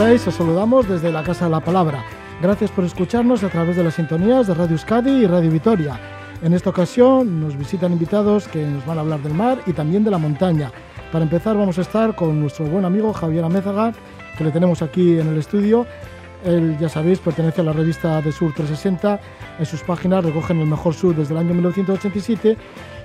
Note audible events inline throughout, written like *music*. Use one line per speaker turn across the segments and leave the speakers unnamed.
estáis? Os saludamos desde la Casa de la Palabra. Gracias por escucharnos a través de las sintonías de Radio Euskadi y Radio Vitoria. En esta ocasión nos visitan invitados que nos van a hablar del mar y también de la montaña. Para empezar vamos a estar con nuestro buen amigo Javier Amézaga, que le tenemos aquí en el estudio. Él, ya sabéis, pertenece a la revista de Sur 360. En sus páginas recogen el mejor sur desde el año 1987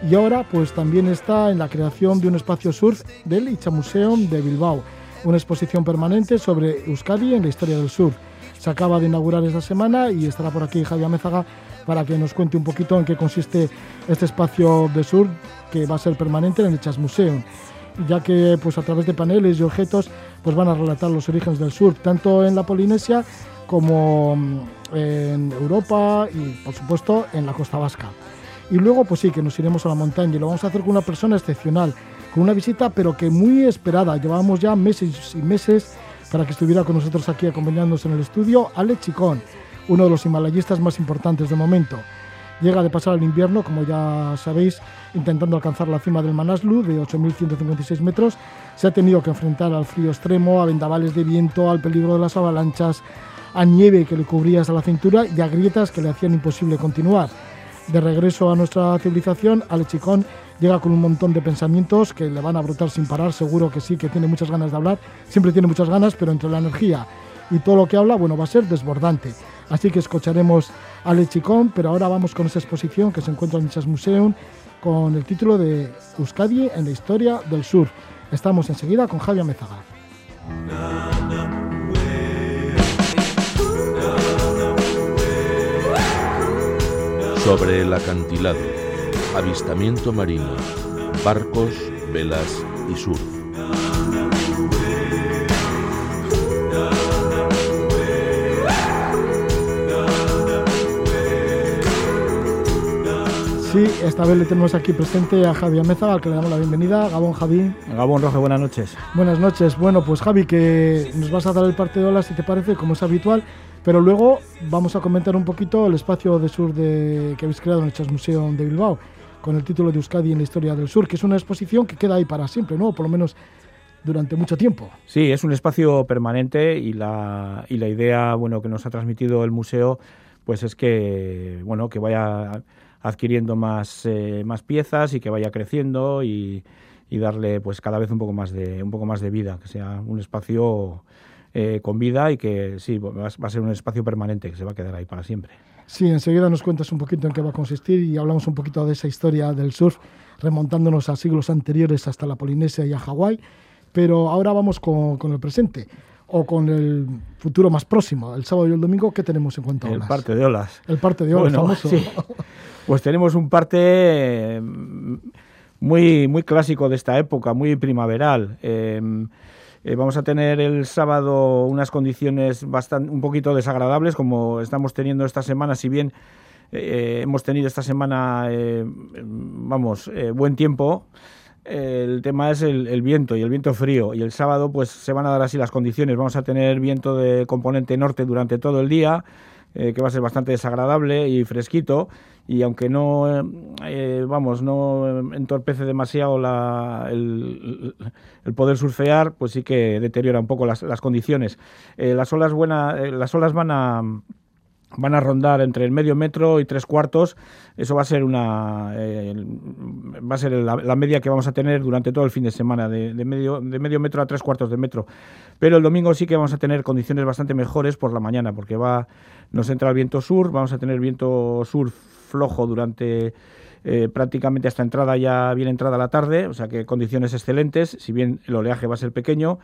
y ahora pues también está en la creación de un espacio surf del Ichamuseum de Bilbao, una exposición permanente sobre Euskadi en la historia del surf. Se acaba de inaugurar esta semana y estará por aquí Javier Amézaga para que nos cuente un poquito en qué consiste este espacio de surf que va a ser permanente en el Chas Museum ya que pues a través de paneles y objetos pues van a relatar los orígenes del surf tanto en la Polinesia como mm, en Europa y por supuesto en la costa vasca. Y luego pues sí que nos iremos a la montaña y lo vamos a hacer con una persona excepcional, con una visita pero que muy esperada. Llevábamos ya meses y meses para que estuviera con nosotros aquí acompañándonos en el estudio Ale Chicón, uno de los himalayistas más importantes de momento. Llega de pasar el invierno, como ya sabéis, intentando alcanzar la cima del Manaslu de 8.156 metros. Se ha tenido que enfrentar al frío extremo, a vendavales de viento, al peligro de las avalanchas, a nieve que le cubría hasta la cintura y a grietas que le hacían imposible continuar. De regreso a nuestra civilización, Ale Chicón llega con un montón de pensamientos que le van a brotar sin parar. Seguro que sí, que tiene muchas ganas de hablar. Siempre tiene muchas ganas, pero entre la energía y todo lo que habla, bueno, va a ser desbordante. Así que escucharemos a Ale Chicón, pero ahora vamos con esa exposición que se encuentra en Chas Museum con el título de Euskadi en la historia del sur. Estamos enseguida con Javier Mezaga.
Sobre el acantilado, avistamiento marino, barcos, velas y surf.
Sí, esta vez le tenemos aquí presente a Javi Amézaga, al que le damos la bienvenida. Gabón, Javi.
Gabón Rojo, buenas noches.
Buenas noches. Bueno, pues Javi, que nos vas a dar el parte de olas, si te parece, como es habitual, pero luego vamos a comentar un poquito el espacio de sur de, que habéis creado en el Chas Museum de Bilbao, con el título de Euskadi en la historia del sur, que es una exposición que queda ahí para siempre, ¿no? Por lo menos durante mucho tiempo.
Sí, es un espacio permanente y la, y la idea bueno, que nos ha transmitido el museo pues es que, bueno, que vaya adquiriendo más, eh, más piezas y que vaya creciendo y, y, darle pues cada vez un poco más de, un poco más de vida, que sea un espacio eh, con vida y que sí, va a ser un espacio permanente que se va a quedar ahí para siempre.
Sí, enseguida nos cuentas un poquito en qué va a consistir y hablamos un poquito de esa historia del surf, remontándonos a siglos anteriores hasta la Polinesia y a Hawái, pero ahora vamos con, con el presente o con el futuro más próximo, el sábado y el domingo, ¿qué tenemos en cuanto a
El parte de olas.
El parte de olas,
Bueno,
famoso.
sí. Pues tenemos un parte eh, muy, muy clásico de esta época, muy primaveral. Eh, eh, vamos a tener el sábado unas condiciones bastante, un poquito desagradables, como estamos teniendo esta semana, si bien eh, hemos tenido esta semana, eh, vamos, buen tiempo. El tema es el, viento y el viento frío. Y el sábado, pues se van a dar así las condiciones. Vamos a tener viento de componente norte durante todo el día, eh, que va a ser bastante desagradable y fresquito. Y aunque no, eh, vamos, no entorpece demasiado la, el, el poder surfear, pues sí que deteriora un poco las, condiciones. Eh, las olas buena, eh, las olas van a van a rondar entre el medio metro y tres cuartos. Eso va a ser una eh, va a ser la, media que vamos a tener durante todo el fin de semana, de, de, medio, de medio metro a tres cuartos de metro. Pero el domingo sí que vamos a tener condiciones bastante mejores por la mañana, porque va nos entra el viento sur, vamos a tener viento sur flojo durante eh, prácticamente hasta entrada ya bien entrada la tarde, o sea que condiciones excelentes, si bien el oleaje va a ser pequeño,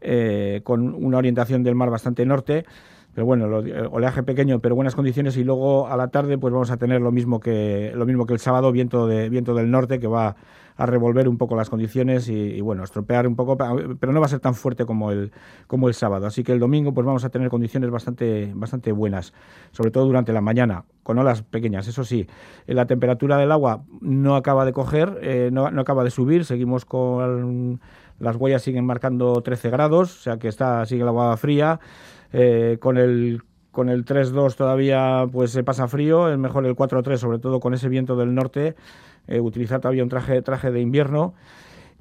eh, con una orientación del mar bastante norte pero bueno, lo, oleaje pequeño, pero buenas condiciones y luego a la tarde pues vamos a tener lo mismo que lo mismo que el sábado, viento de viento del norte que va a revolver un poco las condiciones y, bueno, estropear un poco, pero no va a ser tan fuerte como el, como el sábado. Así que el domingo pues vamos a tener condiciones bastante, bastante buenas, sobre todo durante la mañana, con olas pequeñas. Eso sí, la temperatura del agua no acaba de coger, eh, no, no acaba de subir, seguimos con las huellas siguen marcando 13 grados, o sea que está, sigue la agua fría. Eh, con el con el 3-2 todavía pues se pasa frío, es mejor el 4-3, sobre todo con ese viento del norte, eh, utilizar todavía un traje, traje de invierno.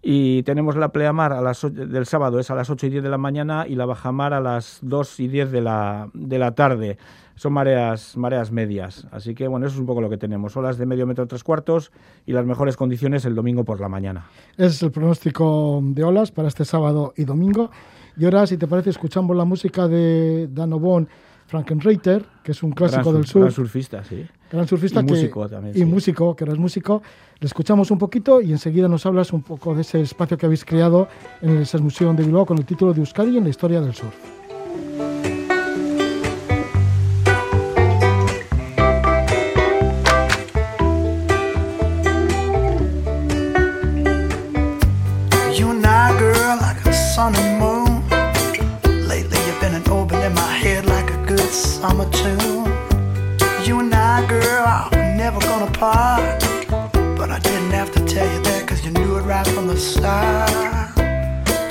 Y tenemos la pleamar a las, del sábado, es a las 8 y 10 de la mañana, y la bajamar a las 2 y 10 de la, de la tarde. Son mareas, mareas medias. Así que bueno, eso es un poco lo que tenemos. Olas de medio metro tres cuartos y las mejores condiciones el domingo por la mañana.
Ese es el pronóstico de olas para este sábado y domingo. Y ahora, si te parece, escuchamos la música de Dan Obon Frankenreiter, que es un clásico del sur.
Gran surfista, sí.
Gran surfista
y
que,
músico también.
Y músico, que eres músico. Le escuchamos un poquito y enseguida nos hablas un poco de ese espacio que habéis creado en el Museo de Bilbao con el título de Euskadi en la historia del surf. Summer tune. You and I, girl, are never gonna part. But I didn't have to tell you that, cause you knew it right from the start.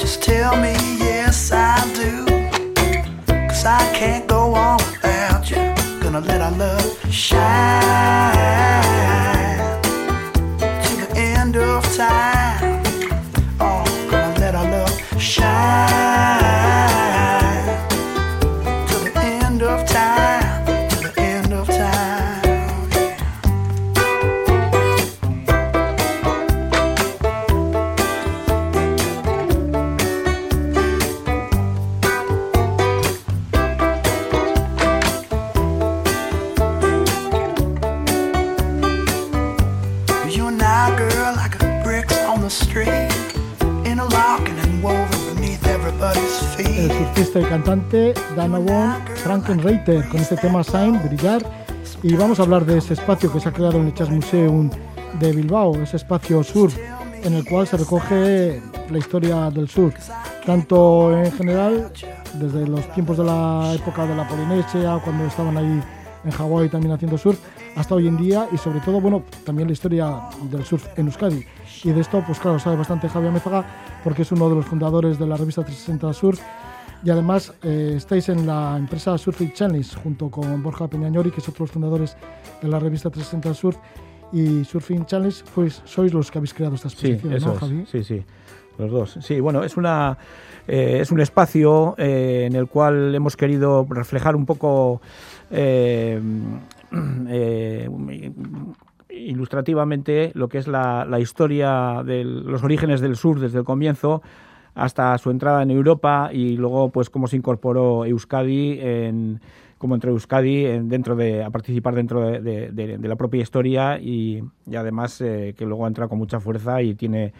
Just tell me, yes, I do. Cause I can't go on without you. Gonna let our love shine to the end of time. Cantante Dana Wong Frankenreiter con este tema Sign, Brillar. Y vamos a hablar de ese espacio que se ha creado en el Chas Museum de Bilbao, ese espacio sur en el cual se recoge la historia del sur, tanto en general, desde los tiempos de la época de la Polinesia, cuando estaban ahí en Hawái también haciendo surf, hasta hoy en día y sobre todo, bueno, también la historia del surf en Euskadi. Y de esto, pues claro, sabe bastante Javier Mézaga, porque es uno de los fundadores de la revista 360 Surf y además eh, estáis en la empresa Surfing Challenge junto con Borja Peñañori, que es otro de los fundadores de la revista 360 Surf. Y Surfing Challenge, pues sois los que habéis creado esta exposición,
sí,
¿no, Javi?
Sí, sí, los dos. Sí, bueno, es, una, eh, es un espacio eh, en el cual hemos querido reflejar un poco ilustrativamente lo que es la, la historia de los orígenes del sur desde el comienzo hasta su entrada en Europa y luego pues cómo se incorporó Euskadi en cómo entró Euskadi dentro de a participar dentro de, la propia historia y, además eh, que luego entra con mucha fuerza y tiene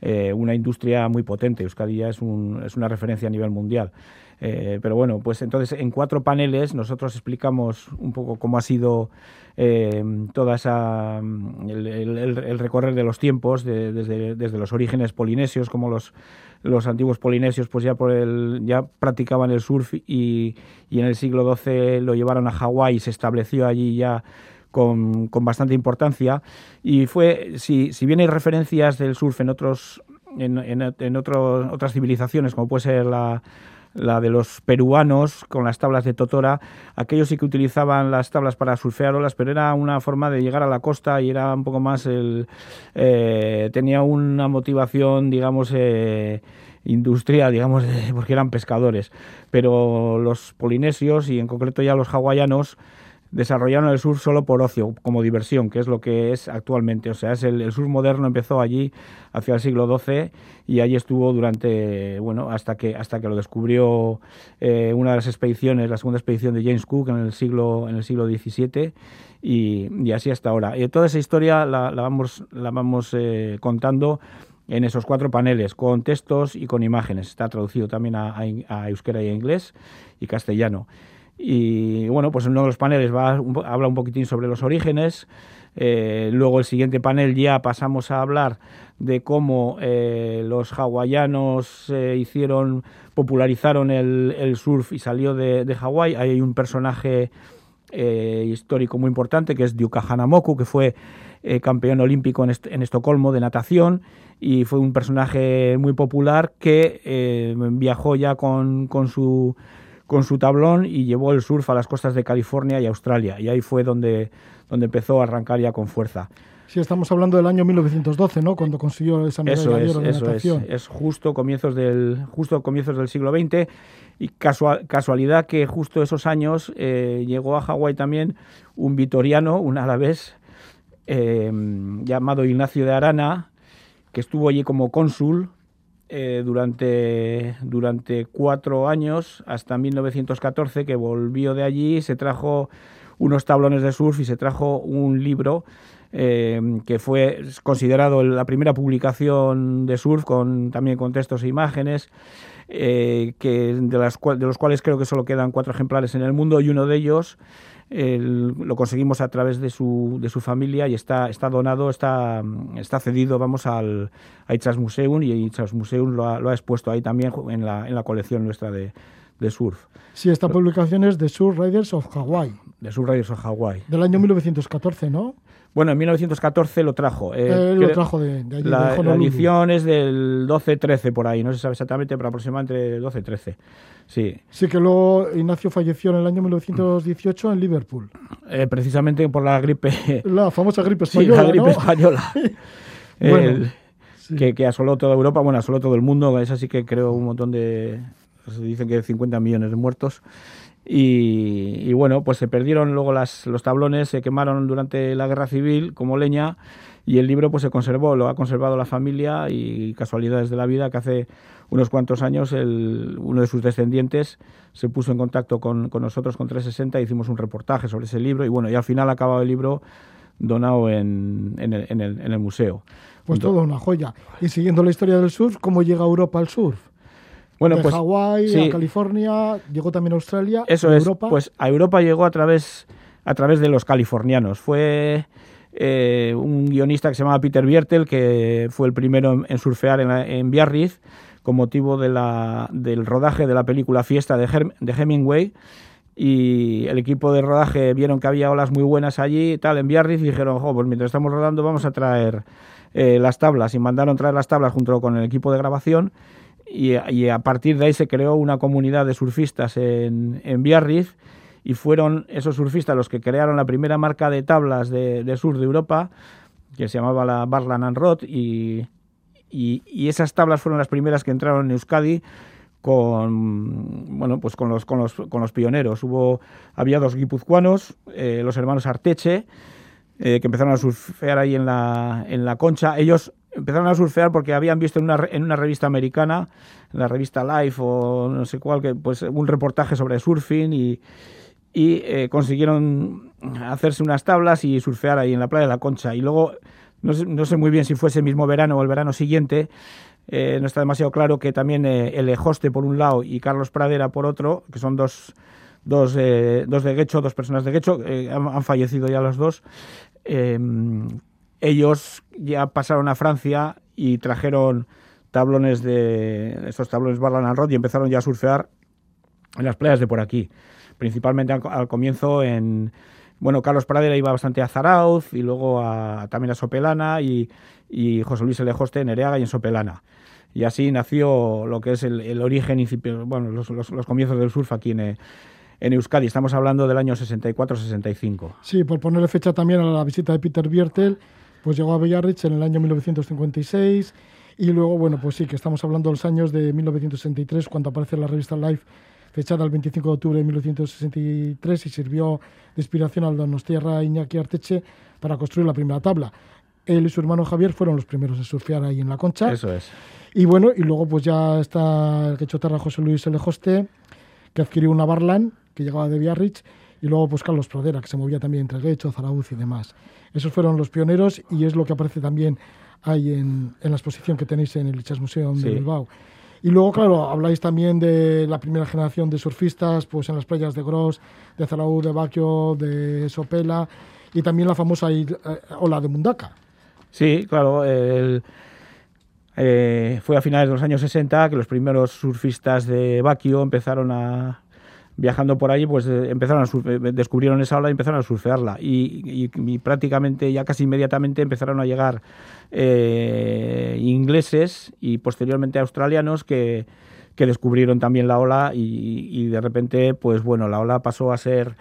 eh, una industria muy potente. Euskadi ya es, un, es una referencia a nivel mundial. Eh, pero bueno, pues entonces en cuatro paneles nosotros explicamos un poco cómo ha sido eh, toda esa el, recorrer de los tiempos desde, desde, los orígenes polinesios, como los, los antiguos polinesios pues ya por el ya practicaban el surf y, y en el siglo XII lo llevaron a Hawái y se estableció allí ya con, con, bastante importancia. Y fue si, si bien hay referencias del surf en otros en, en, en otras civilizaciones como puede ser la la de los peruanos con las tablas de Totora. Aquellos sí que utilizaban las tablas para surfear olas, pero era una forma de llegar a la costa y era un poco más el... Eh, tenía una motivación, digamos... Eh, industrial, digamos, porque eran pescadores. Pero los polinesios y en concreto ya los hawaianos desarrollaron el surf solo por ocio, como diversión, que es lo que es actualmente. O sea, es el, surf moderno empezó allí hacia el siglo XII y allí estuvo durante, bueno, hasta que, hasta que lo descubrió eh, una de las expediciones, la segunda expedición de James Cook en el siglo, en el siglo XVII y, así hasta ahora. Y toda esa historia la, vamos, la vamos eh, contando en esos cuatro paneles, con textos y con imágenes. Está traducido también a, a euskera y a inglés y castellano. Y bueno, pues en uno de los paneles va, habla un poquitín sobre los orígenes. Eh, luego el siguiente panel ya pasamos a hablar de cómo eh, los hawaianos hicieron, popularizaron el, surf y salió de, de Hawái. Hay un personaje histórico muy importante que es Dyuka Hanamoku, que fue campeón olímpico en, en, Estocolmo de natación y fue un personaje muy popular que viajó ya con, con su con su tablón y llevó el surf a las costas de California y Australia. Y ahí fue donde, donde empezó a arrancar ya con fuerza.
Sí, estamos hablando del año 1912, ¿no? Cuando consiguió esa medalla
eso
es,
de eso Es, es justo comienzos del justo comienzos del siglo XX y casualidad que justo esos años eh, llegó a Hawái también un vitoriano, un alavés eh, llamado Ignacio de Arana, que estuvo allí como cónsul eh, durante, durante cuatro años, hasta 1914, que volvió de allí, se trajo unos tablones de surf y se trajo un libro eh, que fue considerado la primera publicación de surf, con, también con textos e imágenes, eh, que de, las, de los cuales creo que solo quedan cuatro ejemplares en el mundo y uno de ellos lo conseguimos a través de su, de su familia y está, está donado, está, está cedido, vamos, al a Museum y Ichas Museum lo ha, lo ha, expuesto ahí también en la, en la colección nuestra de, de surf.
Sí, esta publicación es de Surf Riders of Hawaii.
De Surf Riders of Hawaii.
Del año 1914, ¿no?
Bueno, en 1914 lo trajo.
Eh, eh, lo trajo de, de allí,
la,
de
la edición es del 12-13 por ahí, no se sabe exactamente, pero aproximadamente 12-13. Sí.
Sí, que luego Ignacio falleció en el año 1918 en Liverpool.
Eh, precisamente por la gripe. *laughs*
La famosa gripe española.
Sí, la gripe
¿no?
española. *laughs*
Bueno, *laughs*
El-
sí.
que, que asoló toda Europa, bueno, asoló todo el mundo, es así que creo un montón de. Se dicen que 50 millones de muertos. Y, y bueno, pues se perdieron luego las, los tablones, se quemaron durante la guerra civil como leña y el libro pues se conservó, lo ha conservado la familia y casualidades de la vida que hace unos cuantos años el, uno de sus descendientes se puso en contacto con, con nosotros con 360, hicimos un reportaje sobre ese libro y bueno, y al final ha acabado el libro donado en, en, el, en, el, en el museo.
Pues
Junto-
todo una joya. Y siguiendo la historia del surf, ¿cómo llega Europa al surf?
Bueno,
de
pues
Hawái
sí.
a California, llegó también a Australia,
Eso
a
es,
Europa.
pues a Europa llegó a través, a través de los californianos. Fue eh, un guionista que se llamaba Peter Biertel, que fue el primero en, surfear en, la- en Biarritz con motivo de la, del rodaje de la película Fiesta de, Herm- de Hemingway. Y el equipo de rodaje vieron que había olas muy buenas allí tal en Biarritz y dijeron, "Jo, pues mientras estamos rodando vamos a traer eh, las tablas. Y mandaron traer las tablas junto con el equipo de grabación y, y a partir de ahí se creó una comunidad de surfistas en, en Biarritz y fueron esos surfistas los que crearon la primera marca de tablas de, de surf de Europa que se llamaba la Barland and Rod y, y, y esas tablas fueron las primeras que entraron en Euskadi con bueno pues con los con los con los pioneros hubo había dos guipuzcoanos eh, los hermanos Arteche eh, que empezaron a surfear ahí en la, en la concha. Ellos empezaron a surfear porque habían visto en una, en una revista americana, en la revista Life o no sé cuál, que, pues un reportaje sobre surfing y, y eh, consiguieron hacerse unas tablas y surfear ahí en la playa de la Concha. Y luego, no sé, no sé muy bien si fue ese mismo verano o el verano siguiente, eh, no está demasiado claro que también eh, el Ejoste por un lado y Carlos Pradera por otro, que son dos, dos, dos de Guecho, dos personas de Guecho, han, han fallecido ya los dos. Ellos ya pasaron a Francia y trajeron tablones de estos tablones Barland and Rod y empezaron ya a surfear en las playas de por aquí, principalmente al, comienzo en bueno, Carlos Pradera iba bastante a Zarauz y luego a, también a Sopelana y, y José Luis Elejoste en Ereaga y en Sopelana. Y así nació lo que es el, el origen, bueno, los, los- comienzos del surf aquí en, en Euskadi. Estamos hablando del año 64-65.
Sí, por ponerle fecha también a la visita de Peter Biertel, pues llegó a Biarritz en el año 1956 y luego, bueno, pues sí, que estamos hablando de los años de 1963 cuando aparece la revista Life fechada el 25 de octubre de 1963 y sirvió de inspiración al Donostierra Iñaki Arteche para construir la primera tabla. Él y su hermano Javier fueron los primeros en surfear ahí en la concha.
Eso es.
Y bueno, y luego pues ya está el quechoterra José Luis Elejoste, que adquirió una Barlan, que llegaba de Biarritz, y luego pues Carlos Pradera, que se movía también entre Guecho, Zarauz y demás. Esos fueron los pioneros y es lo que aparece también ahí en, en la exposición que tenéis en el Ichas Museum
Sí.
de Bilbao. Y luego, claro, habláis también de la primera generación de surfistas, pues en las playas de Gros, de Zaraú, de Baquio, de Sopela, y también la famosa eh, ola de Mundaka.
Sí, claro. El, eh, fue a finales de los años 60 que los primeros surfistas de Baquio empezaron a viajando por allí, pues eh, empezaron a descubrieron esa ola y empezaron a surfearla. Y, prácticamente, ya casi inmediatamente, empezaron a llegar eh, ingleses y posteriormente australianos que, que descubrieron también la ola y, y, de repente, pues bueno, la ola pasó a ser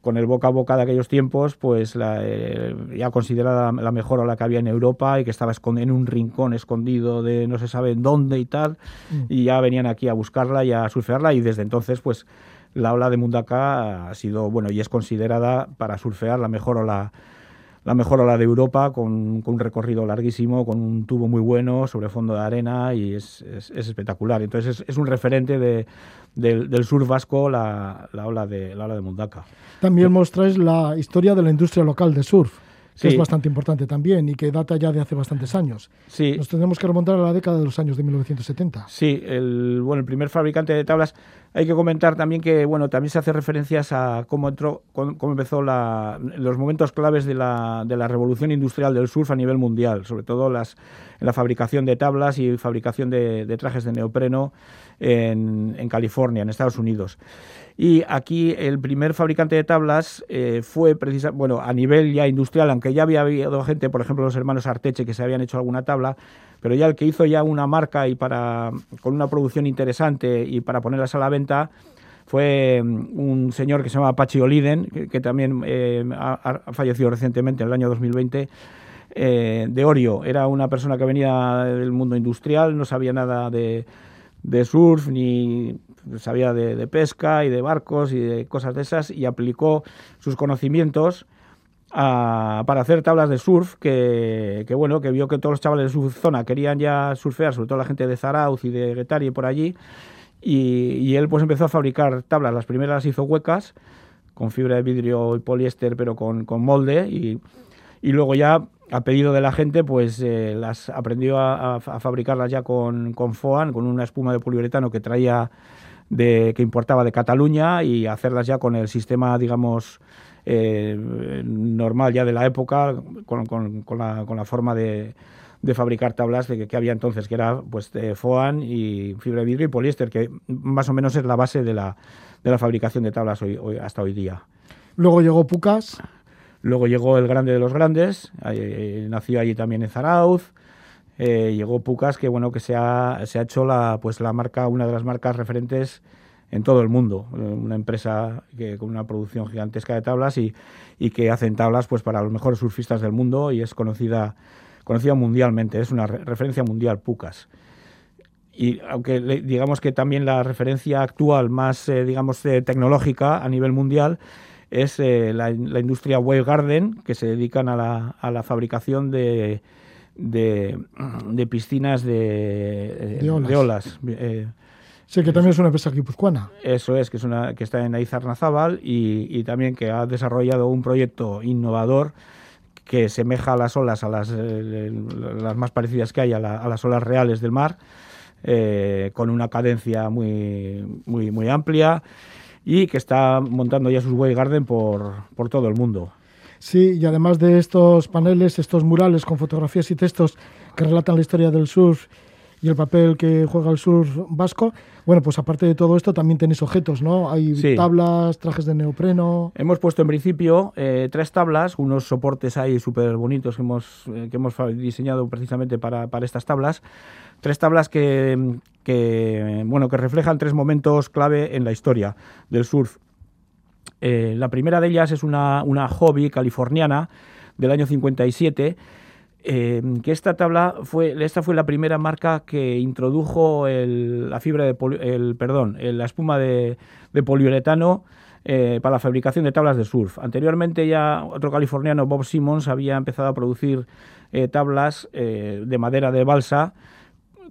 con el boca a boca de aquellos tiempos, pues la, eh, ya considerada la mejor ola que había en Europa y que estaba en un rincón escondido de no se sabe en dónde y tal, mm. y ya venían aquí a buscarla y a surfearla y desde entonces pues la ola de Mundaka ha sido, bueno, y es considerada para surfear la mejor ola la mejor ola de Europa, con, un recorrido larguísimo, con un tubo muy bueno sobre fondo de arena y es, espectacular. Entonces es, un referente de, del, surf vasco la, ola de, la ola de Mundaka.
También mostráis la historia de la industria local de surf que es bastante importante también y que data ya de hace bastantes años.
Sí.
Nos tendremos que remontar a la década de los años de 1970.
Sí, el, bueno, el primer fabricante de tablas. Hay que comentar también que bueno, también se hace referencias a cómo entró, cómo, empezó la, los momentos claves de la, de la revolución industrial del surf a nivel mundial, sobre todo las, en la fabricación de tablas y fabricación de, de trajes de neopreno en, en California, en Estados Unidos. Y aquí el primer fabricante de tablas eh, fue precisamente, bueno, a nivel ya industrial, aunque ya había habido gente, por ejemplo, los hermanos Arteche, que se habían hecho alguna tabla, pero ya el que hizo ya una marca y para con una producción interesante y para ponerlas a la venta fue mm, un señor que se llama Pachi Oliden, que, también eh, ha, fallecido recientemente en el año 2020. Eh, de Orio, era una persona que venía del mundo industrial, no sabía nada de, de surf ni sabía de, pesca y de barcos y de cosas de esas y aplicó sus conocimientos para hacer tablas de surf que, bueno que vio que todos los chavales de su zona querían ya surfear sobre todo la gente de Zarauz y de Guetari por allí y, él pues empezó a fabricar tablas. Las primeras las hizo huecas con fibra de vidrio y poliéster pero con, molde y, y luego ya a pedido de la gente, pues eh, las aprendió a, fabricarlas ya con, con FOAN, con una espuma de poliuretano que traía de, que importaba de Cataluña y hacerlas ya con el sistema, digamos, eh, normal ya de la época, con, con, la, con la, forma de, de fabricar tablas de que, había entonces, que era pues de FOAN y fibra de vidrio y poliéster, que más o menos es la base de la, de la fabricación de tablas hoy, hasta hoy día.
Luego llegó Pucas.
Luego llegó el grande de los grandes, eh, nació allí también en Zarauz. Eh, llegó Pucas, que bueno, que se ha, se ha hecho la, pues la marca, una de las marcas referentes en todo el mundo. Eh, una empresa que, con una producción gigantesca de tablas y, y, que hacen tablas pues para los mejores surfistas del mundo y es conocida, conocida mundialmente, es una referencia mundial, Pucas. Y aunque digamos que también la referencia actual más, eh, digamos, tecnológica a nivel mundial es la, industria Wave Garden, que se dedican a la, a la fabricación de de, piscinas de,
de olas. Eh, sí, que también es una empresa guipuzcoana.
Eso es, que, es una, que está en Aizarnazábal y, y también que ha desarrollado un proyecto innovador que semeja a las olas, a las, eh, las más parecidas que hay a, las olas reales del mar, eh, con una cadencia muy, muy, muy amplia y que está montando ya sus Way Garden por, por todo el mundo.
Sí, y además de estos paneles, estos murales con fotografías y textos que relatan la historia del surf y el papel que juega el surf vasco, bueno, pues aparte de todo esto también tenéis objetos, ¿no? Hay tablas, trajes de neopreno.
Hemos puesto en principio eh, tres tablas, unos soportes ahí súper bonitos que hemos, eh, que hemos diseñado precisamente para, para estas tablas. Tres tablas que, que, bueno, que reflejan tres momentos clave en la historia del surf. Eh, la primera de ellas es una, hobby californiana del año 57, eh, que esta tabla fue, esta fue la primera marca que introdujo la fibra de el, perdón, la espuma de, poliuretano eh, para la fabricación de tablas de surf. Anteriormente ya otro californiano, Bob Simmons, había empezado a producir tablas de madera de balsa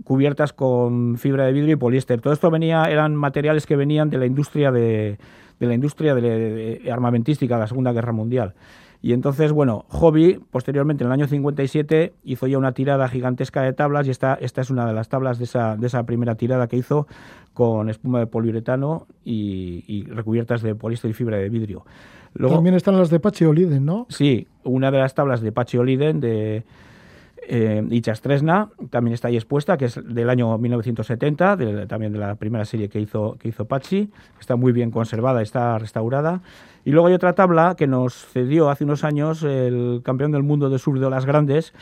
cubiertas con fibra de vidrio y poliéster. Todo esto venía, eran materiales que venían de la industria de, de la industria de, armamentística de la Segunda Guerra Mundial. Y entonces, bueno, Hobby, posteriormente en el año 57, hizo ya una tirada gigantesca de tablas y esta, esta es una de las tablas de esa, de esa primera tirada que hizo con espuma de poliuretano y, recubiertas de poliéster y fibra de vidrio.
También están las de Pachi Oliden, ¿no?
Sí, una de las tablas de Pachi Oliden de eh, y Chastresna también está ahí expuesta, que es del año 1970, también de la primera serie que hizo, que hizo Pachi. Está muy bien conservada, está restaurada. Y luego hay otra tabla que nos cedió hace unos años el campeón del mundo de sur de olas grandes,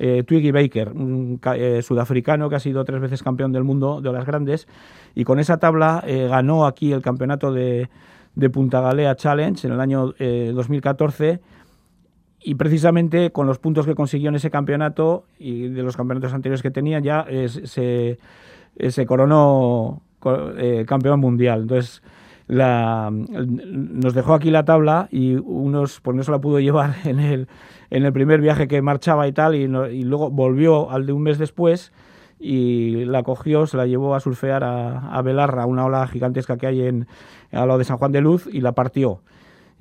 eh, Twiggy Baker, un eh, sudafricano que ha sido tres veces campeón del mundo de olas grandes. Y con esa tabla eh, ganó aquí el campeonato de, de Punta Galea Challenge en el año 2014 y precisamente con los puntos que consiguió en ese campeonato y de los campeonatos anteriores que tenía ya se, se, coronó eh, campeón mundial. Entonces nos dejó aquí la tabla y unos pues no se la pudo llevar *laughs* en el, en el primer viaje que marchaba y tal y, luego volvió al de un mes después y la cogió, se la llevó a surfear a, a una ola gigantesca que hay en, al lado de San Juan de Luz y la partió.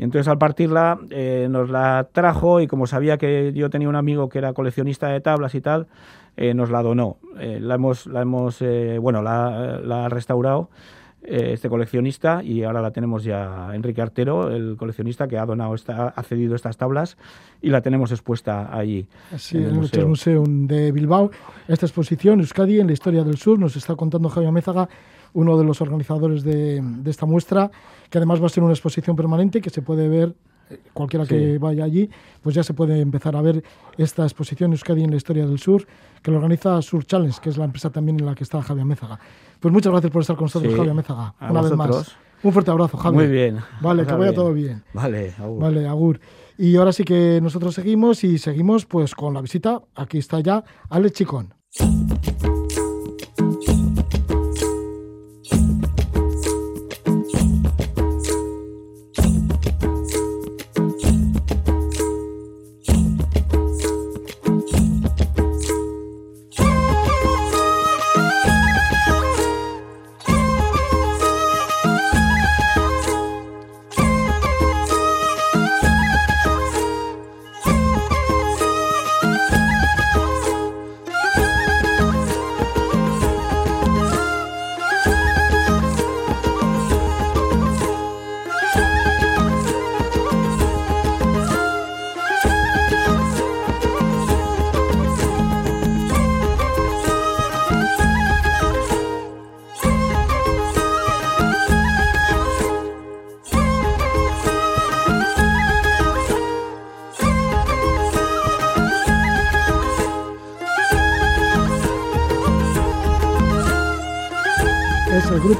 Entonces al partirla eh, nos la trajo y como sabía que yo tenía un amigo que era coleccionista de tablas y tal, eh, nos la donó. Eh, la hemos, la hemos bueno, la, la, ha restaurado este coleccionista y ahora la tenemos ya Enrique Artero, el coleccionista que ha donado, esta, ha cedido estas tablas y la tenemos expuesta allí.
Sí, en el, Museo. Museo de Bilbao. Esta exposición, Euskadi en la historia del sur, nos está contando Javier Mézaga uno de los organizadores de, esta muestra, que además va a ser una exposición permanente que se puede ver eh, cualquiera que vaya allí, pues ya se puede empezar a ver esta exposición Euskadi en la historia del sur, que lo organiza Sur Challenge, que es la empresa también en la que está Javier Mézaga. Pues muchas gracias por estar con nosotros, Javier Mézaga, una vez más. Un fuerte abrazo, Javier.
Muy bien.
Vale, que vaya todo bien.
Vale, agur.
Vale, agur. Y ahora sí que nosotros seguimos y seguimos pues con la visita. Aquí está ya Ale Chicón.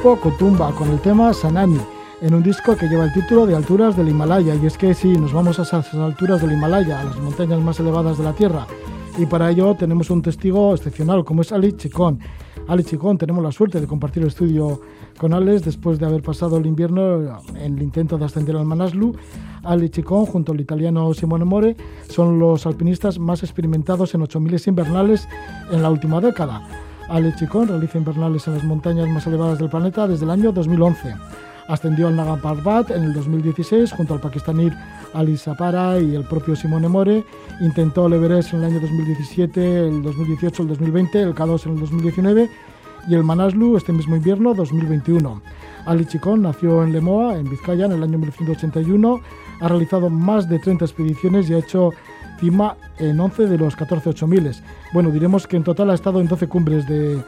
Grupo Kotumba con el tema Sanani, en un disco que lleva el título de Alturas del Himalaya. Y es que si nos vamos a esas alturas del Himalaya, a las montañas más elevadas de la Tierra, y para ello tenemos un testigo excepcional como es Ali Chicón. Ali Chicón, tenemos la suerte de compartir el estudio con Alex después de haber pasado el invierno en el intento de ascender al Manaslu. Ali Chicón, junto al italiano Simone More, son los alpinistas más experimentados en 8000 invernales en la última década. Ale Chicón realiza invernales en las montañas más elevadas del planeta desde el año 2011. Ascendió al Naga Parbat en el 2016 junto al pakistaní Ali Sapara y el propio Simone More. Intentó el Everest en el año 2017, el 2018, el 2020, el K2 en el 2019 y el Manaslu este mismo invierno 2021. Ali Chicón nació en Lemoa, en Vizcaya, en el año 1981. Ha realizado más de 30 expediciones y ha hecho en 11 de los 14 8000. Bueno, diremos que en total ha estado en 12 cumbres de,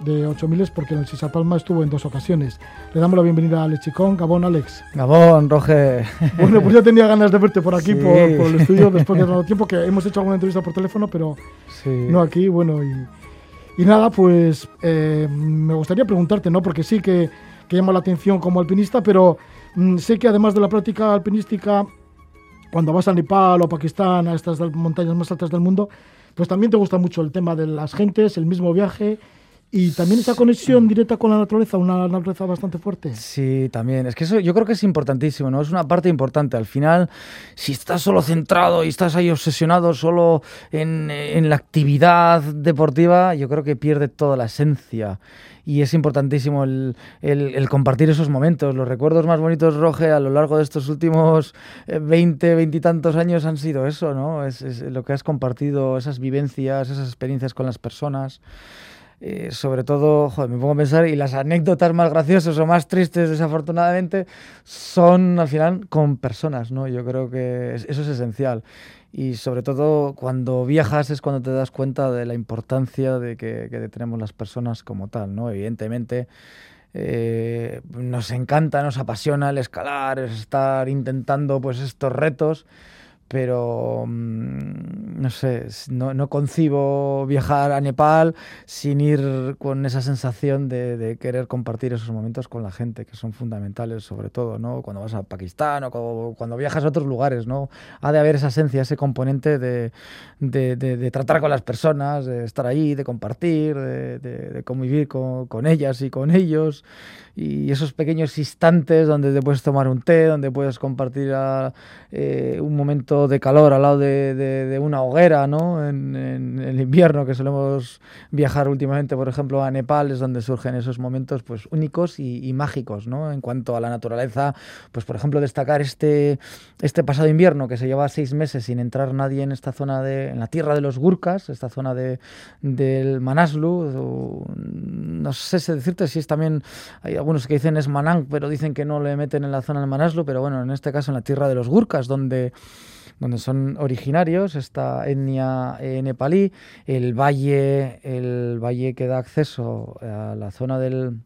de 8000 porque en el Sisapalma estuvo en dos ocasiones. Le damos la bienvenida a Alex Chicón. Gabón, Alex.
Gabón, Roger. *laughs*
Bueno, pues ya tenía ganas de verte por aquí, por, el estudio, *laughs* después de tanto tiempo, que hemos hecho alguna entrevista por teléfono, pero no aquí. Bueno, y, y nada, pues eh, me gustaría preguntarte, ¿no? Porque sí que, que llama la atención como alpinista, pero mm, sé que además de la práctica alpinística cuando vas a Nepal o Pakistán, a estas montañas más altas del mundo, pues también te gusta mucho el tema de las gentes, el mismo viaje y también esa conexión directa con la naturaleza, una naturaleza bastante fuerte.
Sí, también. Es que eso yo creo que es importantísimo, ¿no? Es una parte importante. Al final, si estás solo centrado y estás ahí obsesionado solo en, en la actividad deportiva, yo creo que pierde toda la esencia y es importantísimo el, el, compartir esos momentos. Los recuerdos más bonitos, Roge, a lo largo de estos últimos 20, eh, 20 y tantos años han sido eso, ¿no? Es, es, lo que has compartido, esas vivencias, esas experiencias con las personas. Eh, sobre todo, joder, me pongo a pensar, y las anécdotas más graciosas o más tristes, desafortunadamente, son al final con personas, ¿no? Yo creo que eso es esencial. Y sobre todo cuando viajas es cuando te das cuenta de la importancia de que, tenemos las personas como tal, ¿no? Evidentemente, eh, nos encanta, nos apasiona el escalar, estar intentando pues estos retos, pero mm, no sé, no, no, concibo viajar a Nepal sin ir con esa sensación de, de, querer compartir esos momentos con la gente, que son fundamentales sobre todo, ¿no? Cuando vas a Pakistán o cuando, viajas a otros lugares, ¿no? Ha de haber esa esencia, ese componente de, de, de tratar con las personas, de estar ahí, de compartir, de, convivir con, con ellas y con ellos y esos pequeños instantes donde te puedes tomar un té, donde puedes compartir a, eh, un momento de calor al lado de, de, una hoguera, ¿no? En, en, el invierno que solemos viajar últimamente, por ejemplo, a Nepal, es donde surgen esos momentos pues únicos y, y, mágicos, ¿no? En cuanto a la naturaleza, pues por ejemplo destacar este, este pasado invierno que se lleva seis meses sin entrar nadie en esta zona de, en la tierra de los Gurkas, esta zona de, del Manaslu, no sé si decirte si es también hay algunos que dicen es Manang, pero dicen que no le meten en la zona del Manaslu, pero bueno, en este caso en la tierra de los Gurkas, donde donde son originarios, esta etnia eh, nepalí, el valle, el valle que da acceso a la zona del,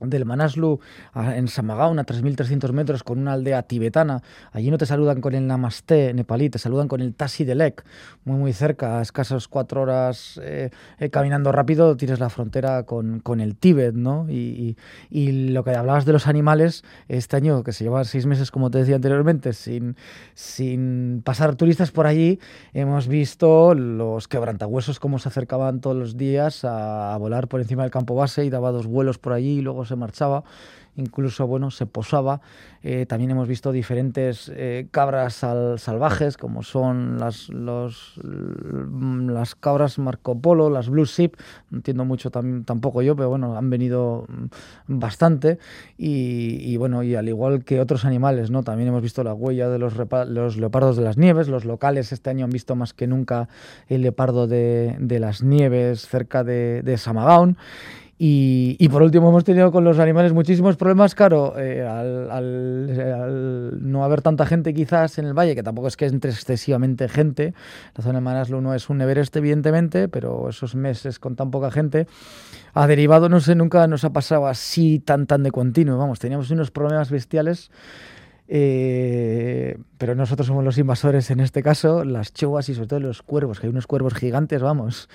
del Manaslu en Samagaon a 3.300 metros con una aldea tibetana. Allí no te saludan con el Namaste nepalí, te saludan con el Tasi Delek, muy muy cerca, a escasas cuatro horas eh, eh, caminando rápido tienes la frontera con, con el Tíbet, ¿no? Y, y, lo que hablabas de los animales, este año que se lleva seis meses, como te decía anteriormente, sin, sin pasar turistas por allí, hemos visto los quebrantahuesos cómo se acercaban todos los días a, a volar por encima del campo base y daba dos vuelos por allí y luego se marchaba, incluso bueno, se posaba. Eh, también hemos visto diferentes eh, cabras salvajes, como son las, los, las cabras Marco Polo, las Blue Ship, no entiendo mucho tampoco yo, pero bueno, han venido mm, bastante. Y, bueno, y al igual que otros animales, ¿no? También hemos visto la huella de los, leopardos de las nieves. Los locales este año han visto más que nunca el leopardo de, de las nieves cerca de, de Samagaon. Y, por último hemos tenido con los animales muchísimos problemas, claro, eh, al, no haber tanta gente quizás en el valle, que tampoco es que entre excesivamente gente, la zona de Manaslu no es un Everest evidentemente, pero esos meses con tan poca gente ha derivado, no sé, nunca nos ha pasado así tan tan de continuo, vamos, teníamos unos problemas bestiales. Eh, pero nosotros somos los invasores en este caso, las chivas y sobre todo los cuervos, que hay unos cuervos gigantes, vamos,